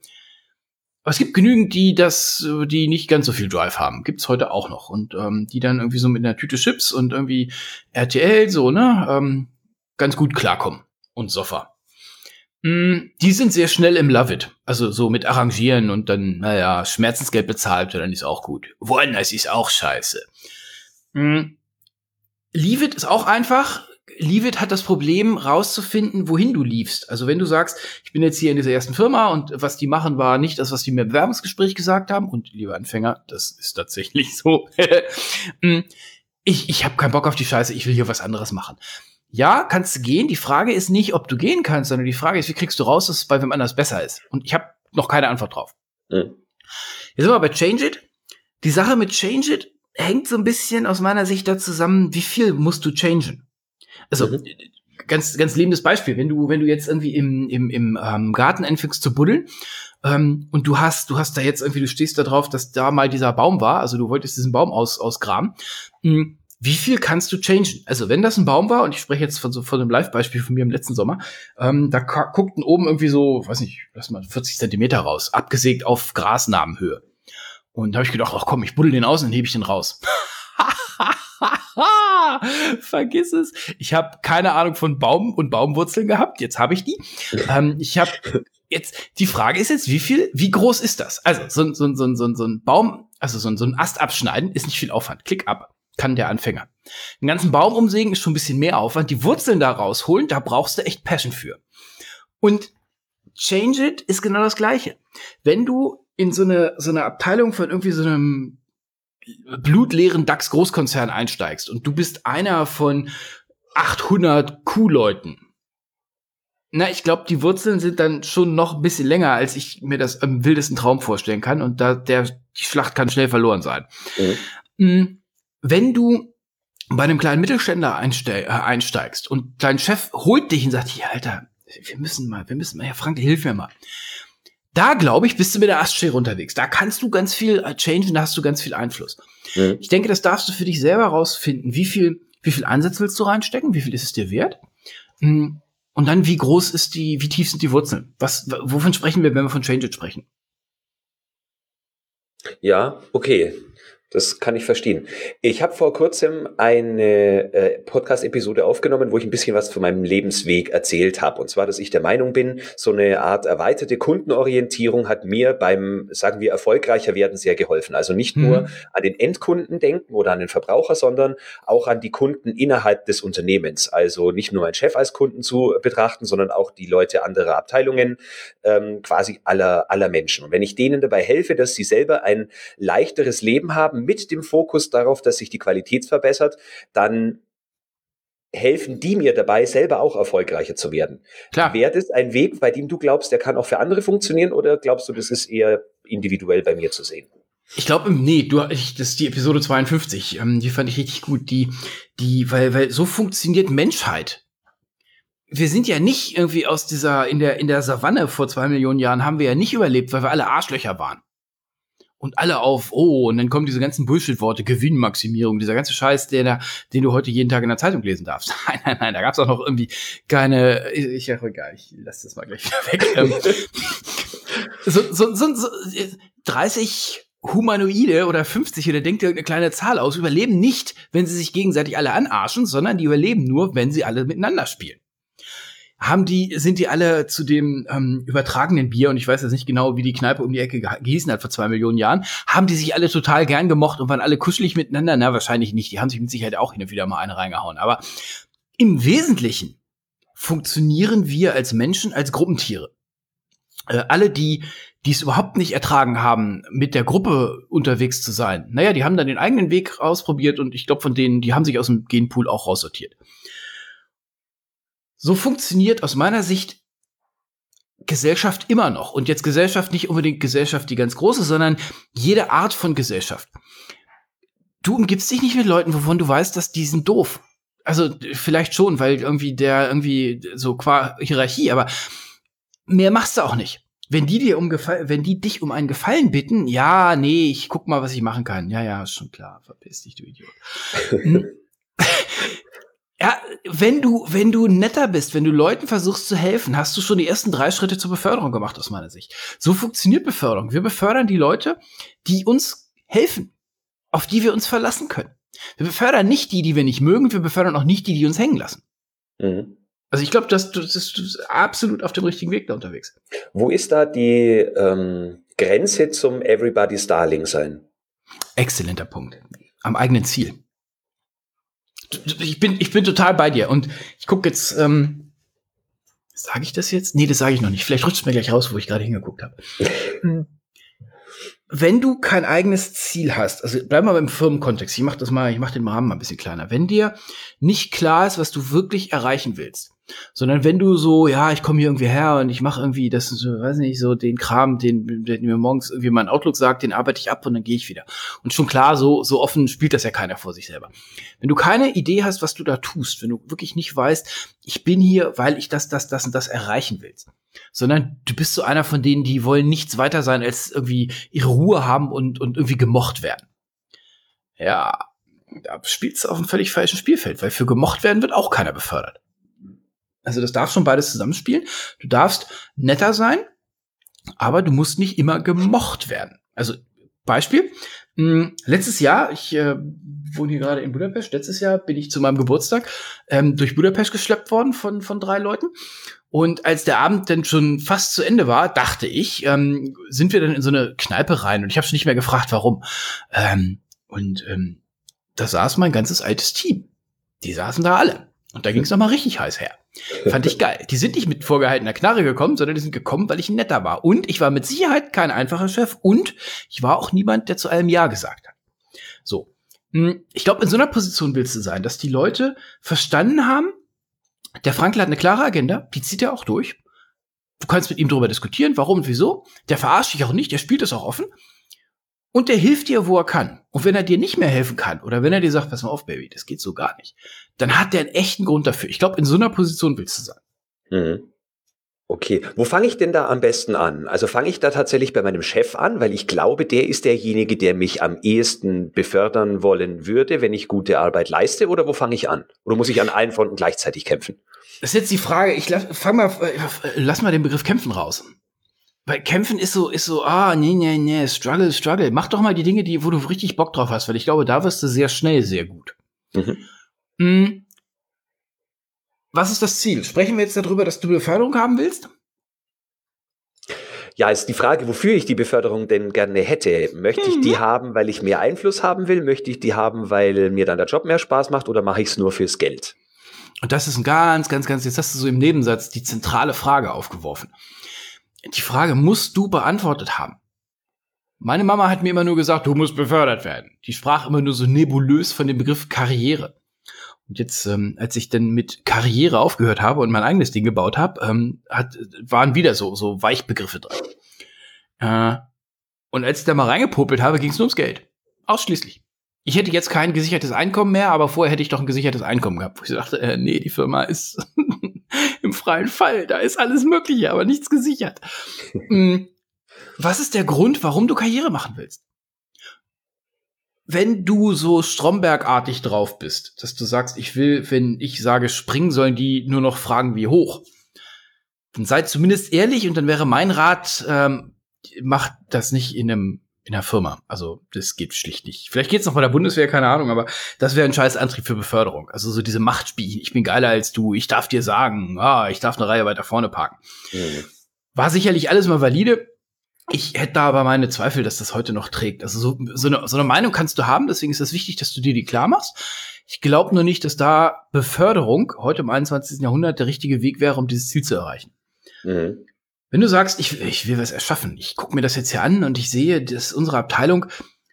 Aber es gibt genügend, die das, die nicht ganz so viel Drive haben. Gibt's heute auch noch. Und ähm, die dann irgendwie so mit einer Tüte Chips und irgendwie RTL so, ne, ähm, ganz gut klarkommen. Und Sofa. Mm, die sind sehr schnell im Love It. Also so mit Arrangieren und dann, naja, Schmerzensgeld bezahlt, dann ist auch gut. Woanders ist auch scheiße. Mm, Leave It ist auch einfach. Leave It hat das Problem, rauszufinden, wohin du liefst. Also wenn du sagst, ich bin jetzt hier in dieser ersten Firma und was die machen, war nicht das, was die mir im Bewerbungsgespräch gesagt haben. Und liebe Anfänger, das ist tatsächlich [LAUGHS] so. Mm, ich ich habe keinen Bock auf die Scheiße, ich will hier was anderes machen. Ja, kannst du gehen. Die Frage ist nicht, ob du gehen kannst, sondern die Frage ist, wie kriegst du raus, dass es bei wem anders besser ist? Und ich habe noch keine Antwort drauf. Mhm. Jetzt sind wir bei Change It. Die Sache mit Change It hängt so ein bisschen aus meiner Sicht da zusammen, wie viel musst du changen? Also, mhm. ganz, ganz lebendes Beispiel. Wenn du, wenn du jetzt irgendwie im, im, im ähm, Garten anfängst zu buddeln, ähm, und du hast, du hast da jetzt irgendwie, du stehst da drauf, dass da mal dieser Baum war, also du wolltest diesen Baum aus, ausgraben. Hm, wie viel kannst du changen? Also, wenn das ein Baum war, und ich spreche jetzt von so von einem Live-Beispiel von mir im letzten Sommer, ähm, da guckten oben irgendwie so, weiß nicht, lass mal 40 Zentimeter raus, abgesägt auf Grasnamenhöhe. Und da habe ich gedacht, ach komm, ich buddel den aus und dann hebe ich den raus. [LAUGHS] [LAUGHS] Vergiss es. Ich habe keine Ahnung von Baum und Baumwurzeln gehabt. Jetzt habe ich die. Ähm, ich habe jetzt die Frage ist jetzt, wie viel, wie groß ist das? Also so, so, so, so, so ein Baum, also so, so ein Ast abschneiden ist nicht viel Aufwand. Klick ab, kann der Anfänger. Den ganzen Baum umsägen ist schon ein bisschen mehr Aufwand. Die Wurzeln da rausholen, da brauchst du echt Passion für. Und Change It ist genau das Gleiche. Wenn du in so eine, so eine Abteilung von irgendwie so einem blutleeren DAX-Großkonzern einsteigst und du bist einer von 800 Kuhleuten. Na, ich glaube, die Wurzeln sind dann schon noch ein bisschen länger, als ich mir das im wildesten Traum vorstellen kann. Und da der die Schlacht kann schnell verloren sein. Mhm. Wenn du bei einem kleinen Mittelständler äh, einsteigst und dein Chef holt dich und sagt, ja, Alter, wir müssen mal, wir müssen mal, Herr Frank, hilf mir mal da glaube ich, bist du mit der Astschere unterwegs. Da kannst du ganz viel äh, changen, da hast du ganz viel Einfluss. Mhm. Ich denke, das darfst du für dich selber rausfinden. Wie viel Wie viel Einsatz willst du reinstecken? Wie viel ist es dir wert? Hm, und dann, wie groß ist die, wie tief sind die Wurzeln? Was, wovon sprechen wir, wenn wir von Change sprechen? Ja, okay. Das kann ich verstehen. Ich habe vor kurzem eine äh, Podcast-Episode aufgenommen, wo ich ein bisschen was von meinem Lebensweg erzählt habe. Und zwar, dass ich der Meinung bin, so eine Art erweiterte Kundenorientierung hat mir beim, sagen wir, erfolgreicher werden sehr geholfen. Also nicht mhm. nur an den Endkunden denken oder an den Verbraucher, sondern auch an die Kunden innerhalb des Unternehmens. Also nicht nur meinen Chef als Kunden zu betrachten, sondern auch die Leute anderer Abteilungen, ähm, quasi aller, aller Menschen. Und wenn ich denen dabei helfe, dass sie selber ein leichteres Leben haben, mit dem Fokus darauf, dass sich die Qualität verbessert, dann helfen die mir dabei, selber auch erfolgreicher zu werden. Klar. Wäre das ein Weg, bei dem du glaubst, der kann auch für andere funktionieren oder glaubst du, das ist eher individuell bei mir zu sehen? Ich glaube, nee, du, ich, das ist die Episode 52. Ähm, die fand ich richtig gut. Die, die, weil, weil so funktioniert Menschheit. Wir sind ja nicht irgendwie aus dieser, in der, in der Savanne vor zwei Millionen Jahren haben wir ja nicht überlebt, weil wir alle Arschlöcher waren und alle auf, oh, und dann kommen diese ganzen Bullshit-Worte, Gewinnmaximierung, dieser ganze Scheiß, der da, den du heute jeden Tag in der Zeitung lesen darfst. [LAUGHS] Nein, nein, nein, da gab's auch noch irgendwie keine, ich, ja, egal, ich lass das mal gleich wieder weg. Ähm, [LAUGHS] so, so, so, so 30 Humanoide oder 50 oder denkt ihr irgendeine kleine Zahl aus, überleben nicht, wenn sie sich gegenseitig alle anarschen, sondern die überleben nur, wenn sie alle miteinander spielen haben die, sind die alle zu dem ähm, übertragenen Bier, und ich weiß jetzt nicht genau, wie die Kneipe um die Ecke gehießen hat vor zwei Millionen Jahren, haben die sich alle total gern gemocht und waren alle kuschelig miteinander? Na, wahrscheinlich nicht. Die haben sich mit Sicherheit auch hin und wieder mal eine reingehauen. Aber im Wesentlichen funktionieren wir als Menschen als Gruppentiere. Äh, alle, die die es überhaupt nicht ertragen haben, mit der Gruppe unterwegs zu sein, naja, die haben dann den eigenen Weg ausprobiert und ich glaube, von denen, die haben sich aus dem Genpool auch raussortiert. So funktioniert aus meiner Sicht Gesellschaft immer noch. Und jetzt Gesellschaft nicht unbedingt Gesellschaft die ganz große, sondern jede Art von Gesellschaft. Du umgibst dich nicht mit Leuten, wovon du weißt, dass die sind doof. Also vielleicht schon, weil irgendwie der irgendwie so qua Hierarchie, aber mehr machst du auch nicht. Wenn die dir um wenn die dich um einen Gefallen bitten, ja, nee, ich guck mal, was ich machen kann. Ja, ja, ist schon klar. Verpiss dich, du Idiot. [LAUGHS] Ja, wenn du, wenn du netter bist, wenn du Leuten versuchst zu helfen, hast du schon die ersten drei Schritte zur Beförderung gemacht, aus meiner Sicht. So funktioniert Beförderung. Wir befördern die Leute, die uns helfen, auf die wir uns verlassen können. Wir befördern nicht die, die wir nicht mögen, wir befördern auch nicht die, die uns hängen lassen. Mhm. Also ich glaube, das, das ist absolut auf dem richtigen Weg da unterwegs. Wo ist da die ähm, Grenze zum Everybody's Darling sein? Exzellenter Punkt. Am eigenen Ziel ich bin, ich bin total bei dir. Und ich gucke jetzt, ähm, sage ich das jetzt? Nee, das sage ich noch nicht. Vielleicht rutscht es mir gleich raus, wo ich gerade hingeguckt habe. Hm. Wenn du kein eigenes Ziel hast, also bleib mal beim Firmenkontext, ich mach das mal, ich mach den Rahmen mal ein bisschen kleiner. Wenn dir nicht klar ist, was du wirklich erreichen willst, sondern wenn du so, ja, ich komme hier irgendwie her und ich mache irgendwie das, so, weiß nicht, so den Kram, den, den mir morgens irgendwie mein Outlook sagt, den arbeite ich ab und dann gehe ich wieder. Und schon klar, so, so offen spielt das ja keiner vor sich selber. Wenn du keine Idee hast, was du da tust, wenn du wirklich nicht weißt, ich bin hier, weil ich das, das, das und das erreichen willst, sondern du bist so einer von denen, die wollen nichts weiter sein, als irgendwie ihre Ruhe haben und, und irgendwie gemocht werden. Ja, da spielst du auf einem völlig falschen Spielfeld, weil für gemocht werden wird auch keiner befördert. Also das darf schon beides zusammenspielen. Du darfst netter sein, aber du musst nicht immer gemocht werden. Also Beispiel, mh, hm, letztes Jahr, ich äh, wohne hier gerade in Budapest, letztes Jahr bin ich zu meinem Geburtstag ähm, durch Budapest geschleppt worden von, von drei Leuten. Und als der Abend dann schon fast zu Ende war, dachte ich, ähm, sind wir dann in so eine Kneipe rein und ich habe schon nicht mehr gefragt, warum. Ähm, und ähm, da saß mein ganzes altes Team. Die saßen da alle. Und da ging es nochmal richtig heiß her. Fand ich geil. Die sind nicht mit vorgehaltener Knarre gekommen, sondern die sind gekommen, weil ich ein netter war. Und ich war mit Sicherheit kein einfacher Chef und ich war auch niemand, der zu allem Ja gesagt hat. So. Hm, ich glaube, in so einer Position willst du sein, dass die Leute verstanden haben, der Frankl hat eine klare Agenda, die zieht er auch durch. Du kannst mit ihm darüber diskutieren, warum und wieso. Der verarscht dich auch nicht, der spielt es auch offen. Und der hilft dir, wo er kann. Und wenn er dir nicht mehr helfen kann, oder wenn er dir sagt, pass mal auf, Baby, das geht so gar nicht, dann hat der einen echten Grund dafür. Ich glaube, in so einer Position willst du sein. Mhm. Okay, wo fange ich denn da am besten an? Also fange ich da tatsächlich bei meinem Chef an, weil ich glaube, der ist derjenige, der mich am ehesten befördern wollen würde, wenn ich gute Arbeit leiste, oder wo fange ich an? Oder muss ich an allen Fronten gleichzeitig kämpfen? Das ist jetzt die Frage, ich lass, fang mal, äh, lass mal den Begriff kämpfen raus. Weil kämpfen ist so, ist so, ah, nee, nee, nee, struggle, struggle. Mach doch mal die Dinge, die, wo du richtig Bock drauf hast, weil ich glaube, da wirst du sehr schnell sehr gut. Mhm. Hm, was ist das Ziel? Sprechen wir jetzt darüber, dass du Beförderung haben willst? Ja, ist die Frage, wofür ich die Beförderung denn gerne hätte. Möchte ich die mhm. haben, weil ich mehr Einfluss haben will? Möchte ich die haben, weil mir dann der Job mehr Spaß macht? Oder mache ich es nur fürs Geld? Und das ist ein ganz, ganz, ganz, jetzt hast du so im Nebensatz die zentrale Frage aufgeworfen. Die Frage musst du beantwortet haben. Meine Mama hat mir immer nur gesagt, du musst befördert werden. Die sprach immer nur so nebulös von dem Begriff Karriere. Und jetzt, ähm, als ich dann mit Karriere aufgehört habe und mein eigenes Ding gebaut habe, ähm, hat, waren wieder so, so Weichbegriffe drin. Äh, und als ich da mal reingepopelt habe, ging es nur ums Geld. Ausschließlich. Ich hätte jetzt kein gesichertes Einkommen mehr, aber vorher hätte ich doch ein gesichertes Einkommen gehabt. Wo ich dachte, äh, nee, die Firma ist [LAUGHS] im freien Fall. Da ist alles Mögliche, aber nichts gesichert. Hm. [LAUGHS] Was ist der Grund, warum du Karriere machen willst? wenn du so Stromberg-artig drauf bist, dass du sagst, ich will, wenn ich sage springen, sollen die nur noch fragen, wie hoch. Dann seid zumindest ehrlich und dann wäre mein Rat, ähm, macht das nicht in einem in der Firma. Also das geht schlicht nicht. Vielleicht geht's noch bei der Bundeswehr, keine Ahnung, aber das wäre ein scheiß Antrieb für Beförderung. Also so diese Machtspiel, ich bin geiler als du, ich darf dir sagen, ah, ich darf eine Reihe weiter vorne parken. Mhm. War sicherlich alles mal valide, ich hätte da aber meine Zweifel, dass das heute noch trägt. Also so, so, eine, so eine Meinung kannst du haben, deswegen ist es wichtig, dass du dir die klar machst. Ich glaube nur nicht, dass da Beförderung heute im 21. Jahrhundert der richtige Weg wäre, um dieses Ziel zu erreichen. Mhm. Wenn du sagst, ich, ich will was erschaffen, ich gucke mir das jetzt hier an und ich sehe, dass unsere Abteilung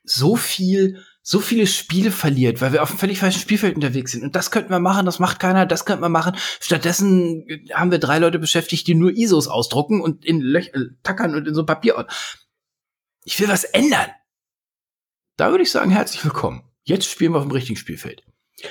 so viel so viele Spiele verliert, weil wir auf einem völlig falschen Spielfeld unterwegs sind. Und das könnten wir machen, das macht keiner, das könnten wir machen. Stattdessen haben wir drei Leute beschäftigt, die nur ISOs ausdrucken und in Löch äh, tackern und in so Papier. Ich will was ändern. Da würde ich sagen, herzlich willkommen. Jetzt spielen wir auf dem richtigen Spielfeld.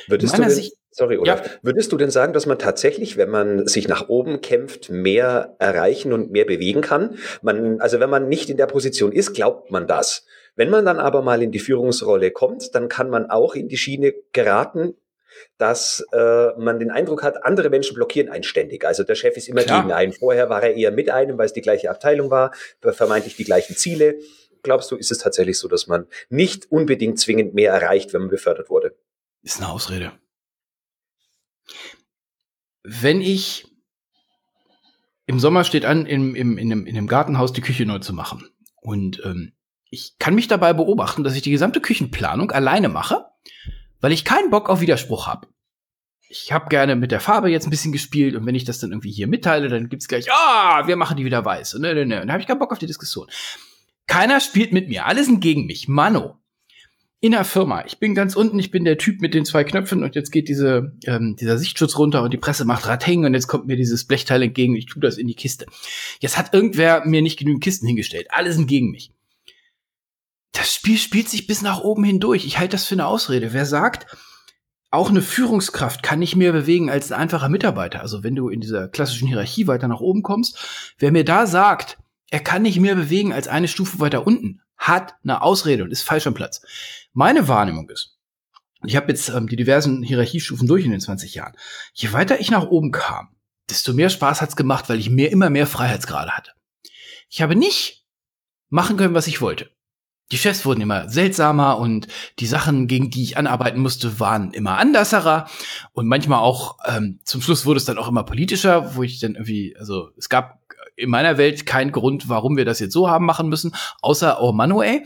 Würdest du denn, Sicht, sorry, Olaf, ja. würdest du denn sagen, dass man tatsächlich, wenn man sich nach oben kämpft, mehr erreichen und mehr bewegen kann? Man, also wenn man nicht in der Position ist, glaubt man das. Wenn man dann aber mal in die Führungsrolle kommt, dann kann man auch in die Schiene geraten, dass äh, man den Eindruck hat, andere Menschen blockieren einen ständig. Also der Chef ist immer Klar. gegen einen. Vorher war er eher mit einem, weil es die gleiche Abteilung war, vermeintlich die gleichen Ziele. Glaubst du, ist es tatsächlich so, dass man nicht unbedingt zwingend mehr erreicht, wenn man befördert wurde? Ist eine Ausrede. Wenn ich im Sommer steht an, im, im, in, einem, in einem Gartenhaus die Küche neu zu machen. Und ähm, ich kann mich dabei beobachten, dass ich die gesamte Küchenplanung alleine mache, weil ich keinen Bock auf Widerspruch habe. Ich habe gerne mit der Farbe jetzt ein bisschen gespielt und wenn ich das dann irgendwie hier mitteile, dann gibt's gleich, ah, wir machen die wieder weiß. Und, ne, ne, ne. Dann habe ich keinen Bock auf die Diskussion. Keiner spielt mit mir, alle sind gegen mich. Mano. In der Firma. Ich bin ganz unten, ich bin der Typ mit den zwei Knöpfen und jetzt geht diese, ähm, dieser Sichtschutz runter und die Presse macht hängen und jetzt kommt mir dieses Blechteil entgegen und ich tue das in die Kiste. Jetzt hat irgendwer mir nicht genügend Kisten hingestellt. Alle sind gegen mich das Spiel spielt sich bis nach oben hindurch. Ich halte das für eine Ausrede. Wer sagt, auch eine Führungskraft kann nicht mehr bewegen als ein einfacher Mitarbeiter. Also wenn du in dieser klassischen Hierarchie weiter nach oben kommst, wer mir da sagt, er kann nicht mehr bewegen als eine Stufe weiter unten, hat eine Ausrede und ist falsch am Platz. Meine Wahrnehmung ist, ich habe jetzt ähm, die diversen Hierarchiestufen durch in den 20 Jahren. Je weiter ich nach oben kam, desto mehr Spaß hat's gemacht, weil ich mehr immer mehr Freiheitsgrade hatte. Ich habe nicht machen können, was ich wollte die Chefs wurden immer seltsamer und die Sachen, gegen die ich anarbeiten musste, waren immer anderserer und manchmal auch, ähm, zum Schluss wurde es dann auch immer politischer, wo ich dann irgendwie, also es gab in meiner Welt keinen Grund, warum wir das jetzt so haben machen müssen, außer, oh Manu, ey.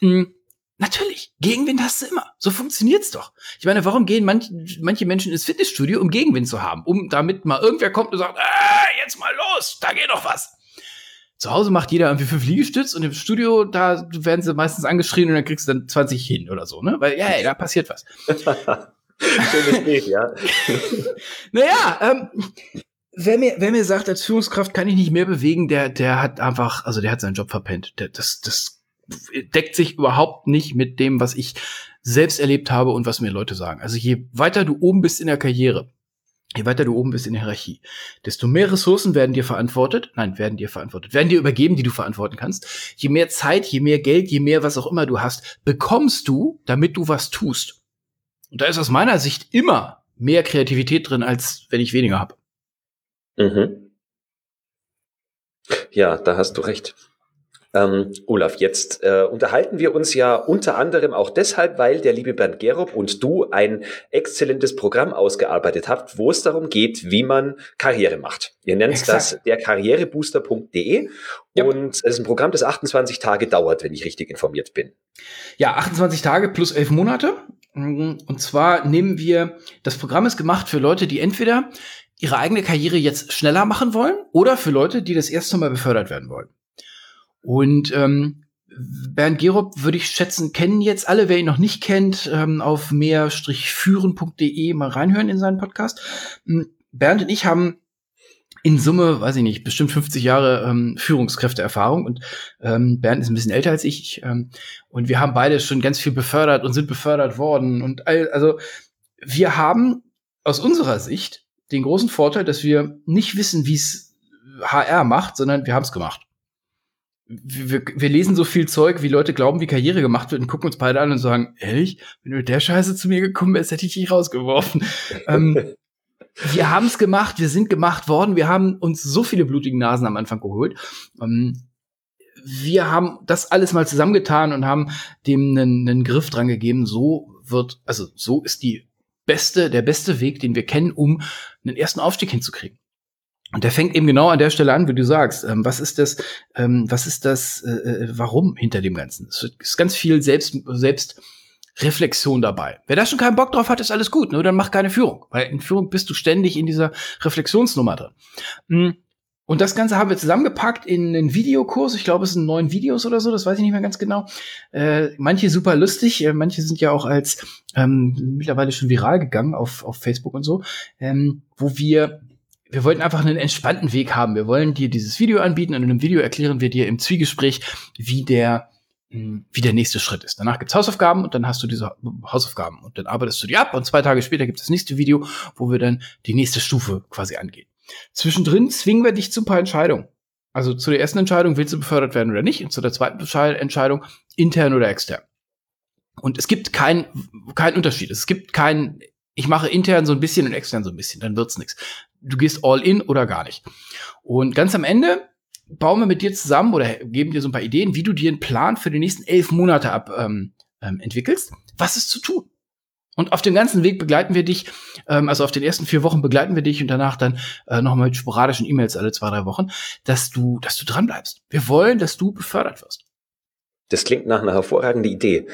Mhm. Natürlich, Gegenwind hast du immer. So funktioniert's doch. Ich meine, warum gehen manch, manche Menschen ins Fitnessstudio, um Gegenwind zu haben? Um damit mal irgendwer kommt und sagt, äh, jetzt mal los, da geht doch was. Zu Hause macht jeder irgendwie fünf Liegestütz und im Studio, da werden sie meistens angeschrien und dann kriegst du dann 20 hin oder so, ne? Weil, ja, hey, da passiert was. [LAUGHS] Schönes Bild, ja. [LAUGHS] naja, ähm, wer mir, wer mir sagt, als Führungskraft kann ich nicht mehr bewegen, der, der hat einfach, also der hat seinen Job verpennt. Der, das, das deckt sich überhaupt nicht mit dem, was ich selbst erlebt habe und was mir Leute sagen. Also je weiter du oben bist in der Karriere, je weiter du oben bist in der Hierarchie, desto mehr Ressourcen werden dir verantwortet, nein, werden dir verantwortet, werden dir übergeben, die du verantworten kannst. Je mehr Zeit, je mehr Geld, je mehr was auch immer du hast, bekommst du, damit du was tust. Und da ist aus meiner Sicht immer mehr Kreativität drin, als wenn ich weniger habe. Mhm. Ja, da hast du recht. Ähm, Olaf, jetzt äh, unterhalten wir uns ja unter anderem auch deshalb, weil der liebe Bernd Gerob und du ein exzellentes Programm ausgearbeitet habt, wo es darum geht, wie man Karriere macht. Ihr nennt Exakt. das der Karrierebooster.de ja. und es ist ein Programm, das 28 Tage dauert, wenn ich richtig informiert bin. Ja, 28 Tage plus 11 Monate. Und zwar nehmen wir, das Programm ist gemacht für Leute, die entweder ihre eigene Karriere jetzt schneller machen wollen oder für Leute, die das erste Mal befördert werden wollen. Und ähm, Bernd Gerob würde ich schätzen, kennen jetzt alle. Wer ihn noch nicht kennt, ähm, auf mehr-führen.de mal reinhören in seinen Podcast. Hm, Bernd und ich haben in Summe, weiß ich nicht, bestimmt 50 Jahre ähm, Führungskräfteerfahrung und ähm, Bernd ist ein bisschen älter als ich ähm, und wir haben beide schon ganz viel befördert und sind befördert worden und all, also wir haben aus unserer Sicht den großen Vorteil, dass wir nicht wissen, wie es HR macht, sondern wir haben es gemacht wir, wir lesen so viel Zeug, wie Leute glauben, wie Karriere gemacht wird und gucken uns beide an und sagen, ehrlich, wenn du mit der Scheiße zu mir gekommen wärst, hätte ich dich rausgeworfen. [LAUGHS] ähm, wir haben es gemacht, wir sind gemacht worden, wir haben uns so viele blutige Nasen am Anfang geholt. Ähm, wir haben das alles mal zusammengetan und haben dem einen, einen Griff dran gegeben. So wird, also so ist die beste, der beste Weg, den wir kennen, um einen ersten Aufstieg hinzukriegen. Und der fängt eben genau an der Stelle an, wie du sagst. Ähm, was ist das, ähm, was ist das, äh, äh warum hinter dem Ganzen? Es ist ganz viel Selbst, Selbstreflexion dabei. Wer da schon keinen Bock drauf hat, ist alles gut, nur dann mach keine Führung. Weil in Führung bist du ständig in dieser Reflexionsnummer drin. Mm. Und das Ganze haben wir zusammengepackt in einen Videokurs. Ich glaube, es sind neun Videos oder so, das weiß ich nicht mehr ganz genau. Äh, manche super lustig, äh, manche sind ja auch als ähm, mittlerweile schon viral gegangen auf, auf Facebook und so, ähm, wo wir wir wollten einfach einen entspannten Weg haben. Wir wollen dir dieses Video anbieten und in einem Video erklären wir dir im Zwiegespräch, wie der hm, wie der nächste Schritt ist. Danach gibt's Hausaufgaben und dann hast du diese Hausaufgaben und dann arbeitest du die ab und zwei Tage später gibt es das nächste Video, wo wir dann die nächste Stufe quasi angehen. Zwischendrin zwingen wir dich zu ein paar Entscheidungen. Also zu der ersten Entscheidung, willst du befördert werden oder nicht? Und zu der zweiten Entscheidung, intern oder extern. Und es gibt keinen kein Unterschied. Es gibt keinen, ich mache intern so ein bisschen und extern so ein bisschen, dann wird's nichts du gehst all in oder gar nicht. Und ganz am Ende bauen wir mit dir zusammen oder geben dir so ein paar Ideen, wie du dir einen Plan für die nächsten elf Monate ab ähm, ähm, entwickelst. Was ist zu tun? Und auf dem ganzen Weg begleiten wir dich, ähm, also auf den ersten vier Wochen begleiten wir dich und danach dann äh, nochmal mit sporadischen E-Mails alle zwei, drei Wochen, dass du, dass du dran bleibst. Wir wollen, dass du befördert wirst. Das klingt nach einer hervorragenden Idee.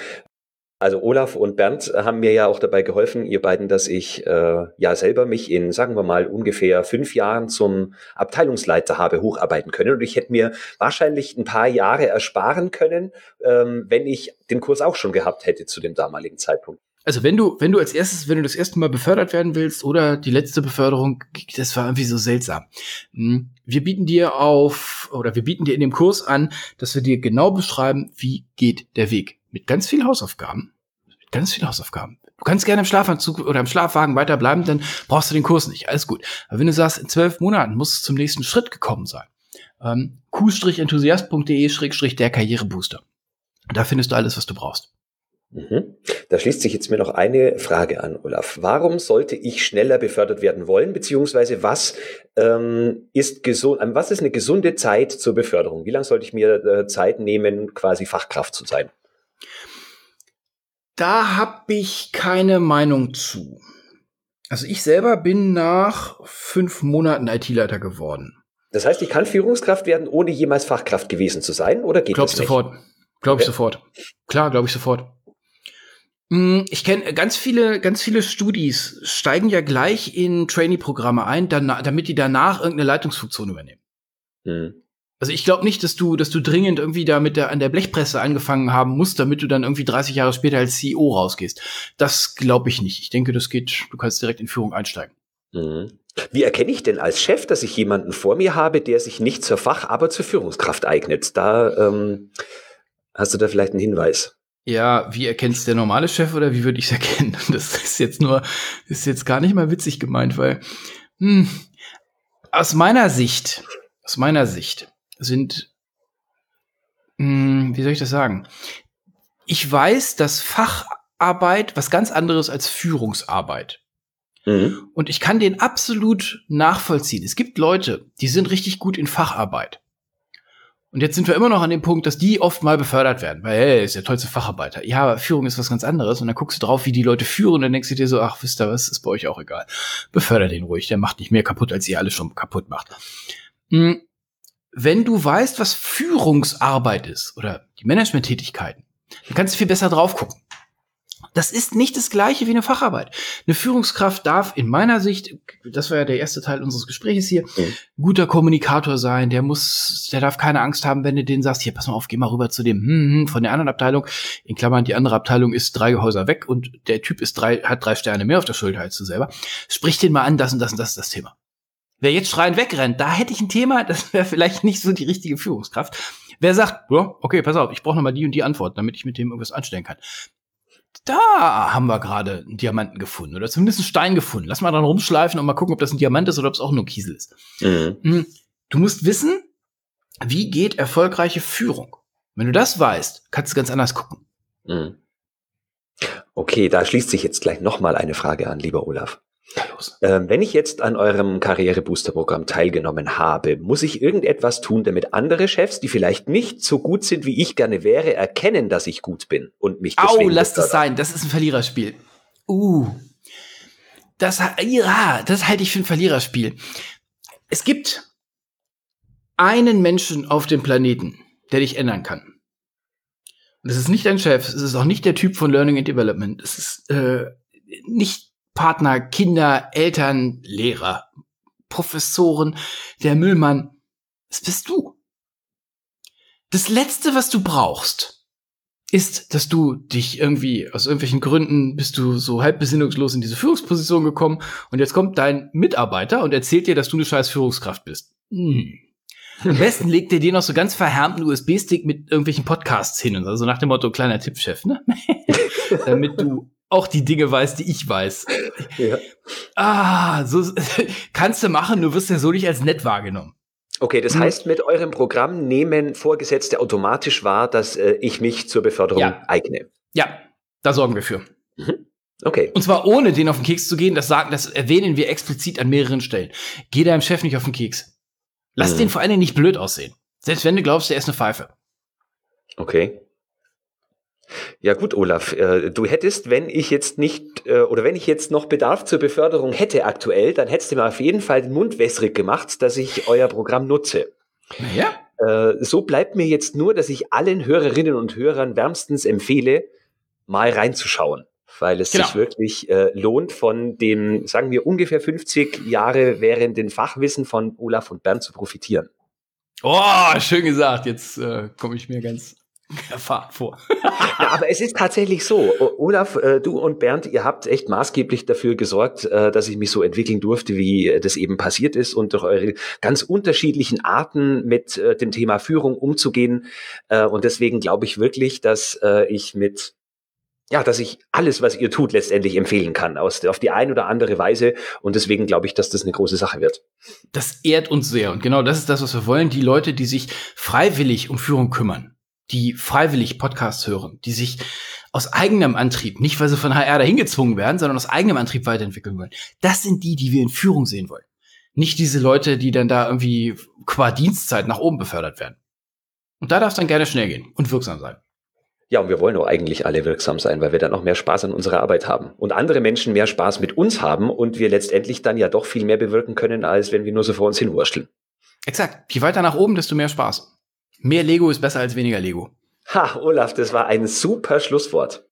Also Olaf und Bernd haben mir ja auch dabei geholfen, ihr beiden, dass ich äh, ja selber mich in, sagen wir mal, ungefähr fünf Jahren zum Abteilungsleiter habe hocharbeiten können. Und ich hätte mir wahrscheinlich ein paar Jahre ersparen können, ähm, wenn ich den Kurs auch schon gehabt hätte zu dem damaligen Zeitpunkt. Also wenn du, wenn du als erstes, wenn du das erste Mal befördert werden willst oder die letzte Beförderung, das war irgendwie so seltsam. Hm, wir bieten dir auf, oder wir bieten dir in dem Kurs an, dass wir dir genau beschreiben, wie geht der Weg mit ganz viel Hausaufgaben. Mit ganz viel Hausaufgaben. Du kannst gerne im Schlafanzug oder im Schlafwagen weiterbleiben, dann brauchst du den Kurs nicht. Alles gut. Aber wenn du sagst, in zwölf Monaten muss es zum nächsten Schritt gekommen sein. Ähm, q-enthusiast.de der Karrierebooster. Da findest du alles, was du brauchst. Mhm. Da schließt sich jetzt mir noch eine Frage an, Olaf. Warum sollte ich schneller befördert werden wollen, beziehungsweise was ähm, ist gesund, was ist eine gesunde Zeit zur Beförderung? Wie lange sollte ich mir äh, Zeit nehmen, quasi Fachkraft zu sein? Da habe ich keine Meinung zu. Also ich selber bin nach fünf Monaten IT-Leiter geworden. Das heißt, ich kann Führungskraft werden, ohne jemals Fachkraft gewesen zu sein, oder geht glaub das nicht? Sofort. Glaube okay. ich sofort. Klar, glaube ich sofort. Hm, ich kenne ganz viele, ganz viele Studis steigen ja gleich in Trainee-Programme ein, damit die danach irgendeine Leitungsfunktion übernehmen. Hm. Also ich glaube nicht, dass du, dass du dringend irgendwie da mit der, an der Blechpresse angefangen haben musst, damit du dann irgendwie 30 Jahre später als CEO rausgehst. Das glaube ich nicht. Ich denke, das geht, du kannst direkt in Führung einsteigen. Mhm. Wie erkenne ich denn als Chef, dass ich jemanden vor mir habe, der sich nicht zur Fach-, aber zur Führungskraft eignet? Da ähm, hast du da vielleicht einen Hinweis. Ja, wie erkennt es der normale Chef oder wie würde ich es erkennen? [LAUGHS] Das ist jetzt nur, ist jetzt gar nicht mal witzig gemeint, weil hm, aus meiner Sicht, aus meiner Sicht sind, hm, wie soll ich das sagen? Ich weiß, dass Facharbeit was ganz anderes als Führungsarbeit. Mhm. Und ich kann den absolut nachvollziehen. Es gibt Leute, die sind richtig gut in Facharbeit. Und jetzt sind wir immer noch an dem Punkt, dass die oft mal befördert werden, weil hey, ist der tollste Facharbeiter. Ja, aber Führung ist was ganz anderes. Und dann guckst du drauf, wie die Leute führen, und dann denkst du dir so, ach, wisst ihr was, ist bei euch auch egal. Befördert den ruhig, der macht nicht mehr kaputt, als ihr alle schon kaputt macht. Hm. Wenn du weißt, was Führungsarbeit ist oder die Managementtätigkeiten, dann kannst du viel besser drauf gucken. Das ist nicht das gleiche wie eine Facharbeit. Eine Führungskraft darf in meiner Sicht, das war ja der erste Teil unseres Gesprächs hier, mhm. guter Kommunikator sein. Der muss, der darf keine Angst haben, wenn du den sagst, hier, pass mal auf, geh mal rüber zu dem hm, hm, von der anderen Abteilung. In Klammern, die andere Abteilung ist drei Häuser weg und der Typ ist drei, hat drei Sterne mehr auf der Schulter als du selber. Sprich den mal an, das und das und das ist das Thema. Wer jetzt schreiend wegrennt, da hätte ich ein Thema, das wäre vielleicht nicht so die richtige Führungskraft. Wer sagt, ja, okay, pass auf, ich brauche noch mal die und die Antwort, damit ich mit dem irgendwas anstellen kann da haben wir gerade einen Diamanten gefunden oder zumindest einen Stein gefunden. Lass mal dann rumschleifen und mal gucken, ob das ein Diamant ist oder ob es auch nur Kiesel ist. Mhm. Hm, du musst wissen, wie geht erfolgreiche Führung. Wenn du das weißt, kannst du ganz anders gucken. Mhm. Okay, da schließt sich jetzt gleich nochmal eine Frage an, lieber Olaf. Ähm, wenn ich jetzt an eurem Karrierebooster-Programm teilgenommen habe, muss ich irgendetwas tun, damit andere Chefs, die vielleicht nicht so gut sind, wie ich gerne wäre, erkennen, dass ich gut bin und mich deswegen Au, lass das sein. Das ist ein Verliererspiel. Uh. Das, ja, das halte ich für ein Verliererspiel. Es gibt einen Menschen auf dem Planeten, der dich ändern kann. Und es ist nicht dein Chef, es ist auch nicht der Typ von Learning and Development, es ist äh, nicht Partner, Kinder, Eltern, Lehrer, Professoren, der Müllmann. Das bist du. Das Letzte, was du brauchst, ist, dass du dich irgendwie aus irgendwelchen Gründen bist du so halb besinnungslos in diese Führungsposition gekommen und jetzt kommt dein Mitarbeiter und erzählt dir, dass du eine scheiß Führungskraft bist. Hm. Am besten legt er dir noch so ganz verhärmten USB-Stick mit irgendwelchen Podcasts hin und so, also nach dem Motto kleiner Tippchef, ne? [LAUGHS] Damit du auch die Dinge weiß, die ich weiß. Ja. Ah, so [LAUGHS] kannst du machen, du wirst ja so nicht als nett wahrgenommen. Okay, das hm. heißt, mit eurem Programm nehmen Vorgesetzte automatisch wahr, dass äh, ich mich zur Beförderung ja. eigne. Ja, da sorgen wir für. Mhm. Okay. Und zwar ohne den auf den Keks zu gehen, das sagen, das erwähnen wir explizit an mehreren Stellen. Geh deinem Chef nicht auf den Keks. Lass mhm. den vor allem nicht blöd aussehen. Selbst wenn du glaubst, der ist eine Pfeife. Okay. Ja gut, Olaf, äh, du hättest, wenn ich jetzt nicht äh, oder wenn ich jetzt noch Bedarf zur Beförderung hätte aktuell, dann hättest du mir auf jeden Fall den Mund wässrig gemacht, dass ich euer Programm nutze. Ja. Äh, so bleibt mir jetzt nur, dass ich allen Hörerinnen und Hörern wärmstens empfehle, mal reinzuschauen, weil es genau. sich wirklich äh, lohnt, von dem, sagen wir, ungefähr 50 Jahre währenden Fachwissen von Olaf und Bernd zu profitieren. Oh, schön gesagt. Jetzt äh, komme ich mir ganz erfahren vor. ja, aber es ist tatsächlich so. Olaf, äh, du und Bernd, ihr habt echt maßgeblich dafür gesorgt, äh, dass ich mich so entwickeln durfte, wie das eben passiert ist und durch eure ganz unterschiedlichen Arten mit äh, dem Thema Führung umzugehen. Und deswegen glaube ich wirklich, dass ich mit ja, dass ich alles, was ihr tut, letztendlich empfehlen kann, aus, auf die eine oder andere Weise. Und deswegen glaube ich, dass das eine große Sache wird. Das ehrt uns sehr. Und genau das ist das, was wir wollen. Die Leute, die sich freiwillig um Führung kümmern die freiwillig Podcasts hören, die sich aus eigenem Antrieb, nicht weil sie von HR dahin gezwungen werden, sondern aus eigenem Antrieb weiterentwickeln wollen. Das sind die, die wir in Führung sehen wollen. Nicht diese Leute, die dann da irgendwie qua Dienstzeit nach oben befördert werden. Und da darf es dann gerne schnell gehen und wirksam sein. Ja, und wir wollen auch eigentlich alle wirksam sein, weil wir dann auch mehr Spaß an unserer Arbeit haben. Und andere Menschen mehr Spaß mit uns haben und wir letztendlich dann ja doch viel mehr bewirken können, als wenn wir nur so vor uns hinwurschteln. Exakt. Je weiter nach oben, desto mehr Spaß. Mehr Lego ist besser als weniger Lego. Ha, Olaf, das war ein super Schlusswort.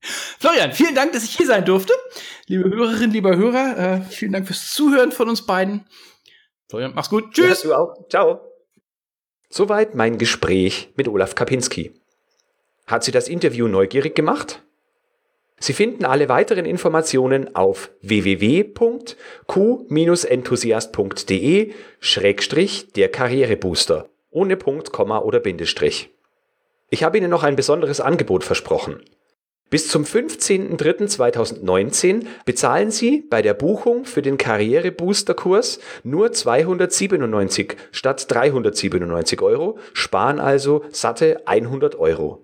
Florian, vielen Dank, dass ich hier sein durfte. Liebe Hörerinnen, lieber Hörer, äh, vielen Dank fürs Zuhören von uns beiden. Florian, mach's gut. Tschüss. Ja, du auch. Ciao. Soweit mein Gespräch mit Olaf Kapinski. Hat Sie das Interview neugierig gemacht? Sie finden alle weiteren Informationen auf www.q-enthusiast.de-der Karrierebooster ohne Punkt, Komma oder Bindestrich. Ich habe Ihnen noch ein besonderes Angebot versprochen. Bis zum 15.03.2019 bezahlen Sie bei der Buchung für den Karrierebooster-Kurs nur 297 statt 397 Euro, sparen also satte 100 Euro.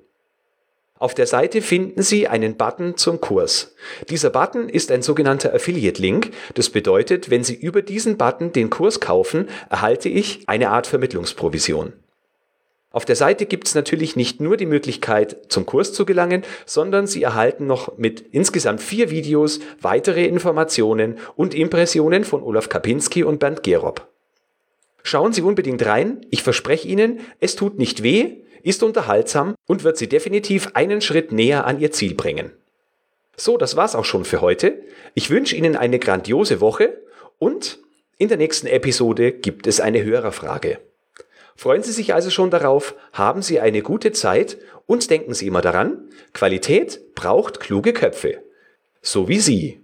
Auf der Seite finden Sie einen Button zum Kurs. Dieser Button ist ein sogenannter Affiliate-Link. Das bedeutet, wenn Sie über diesen Button den Kurs kaufen, erhalte ich eine Art Vermittlungsprovision. Auf der Seite gibt es natürlich nicht nur die Möglichkeit, zum Kurs zu gelangen, sondern Sie erhalten noch mit insgesamt vier Videos weitere Informationen und Impressionen von Olaf Kapinski und Bernd Gerob. Schauen Sie unbedingt rein, ich verspreche Ihnen, es tut nicht weh, ist unterhaltsam und wird Sie definitiv einen Schritt näher an Ihr Ziel bringen. So, das war's auch schon für heute. Ich wünsche Ihnen eine grandiose Woche und in der nächsten Episode gibt es eine Hörerfrage. Freuen Sie sich also schon darauf, haben Sie eine gute Zeit und denken Sie immer daran, Qualität braucht kluge Köpfe. So wie Sie.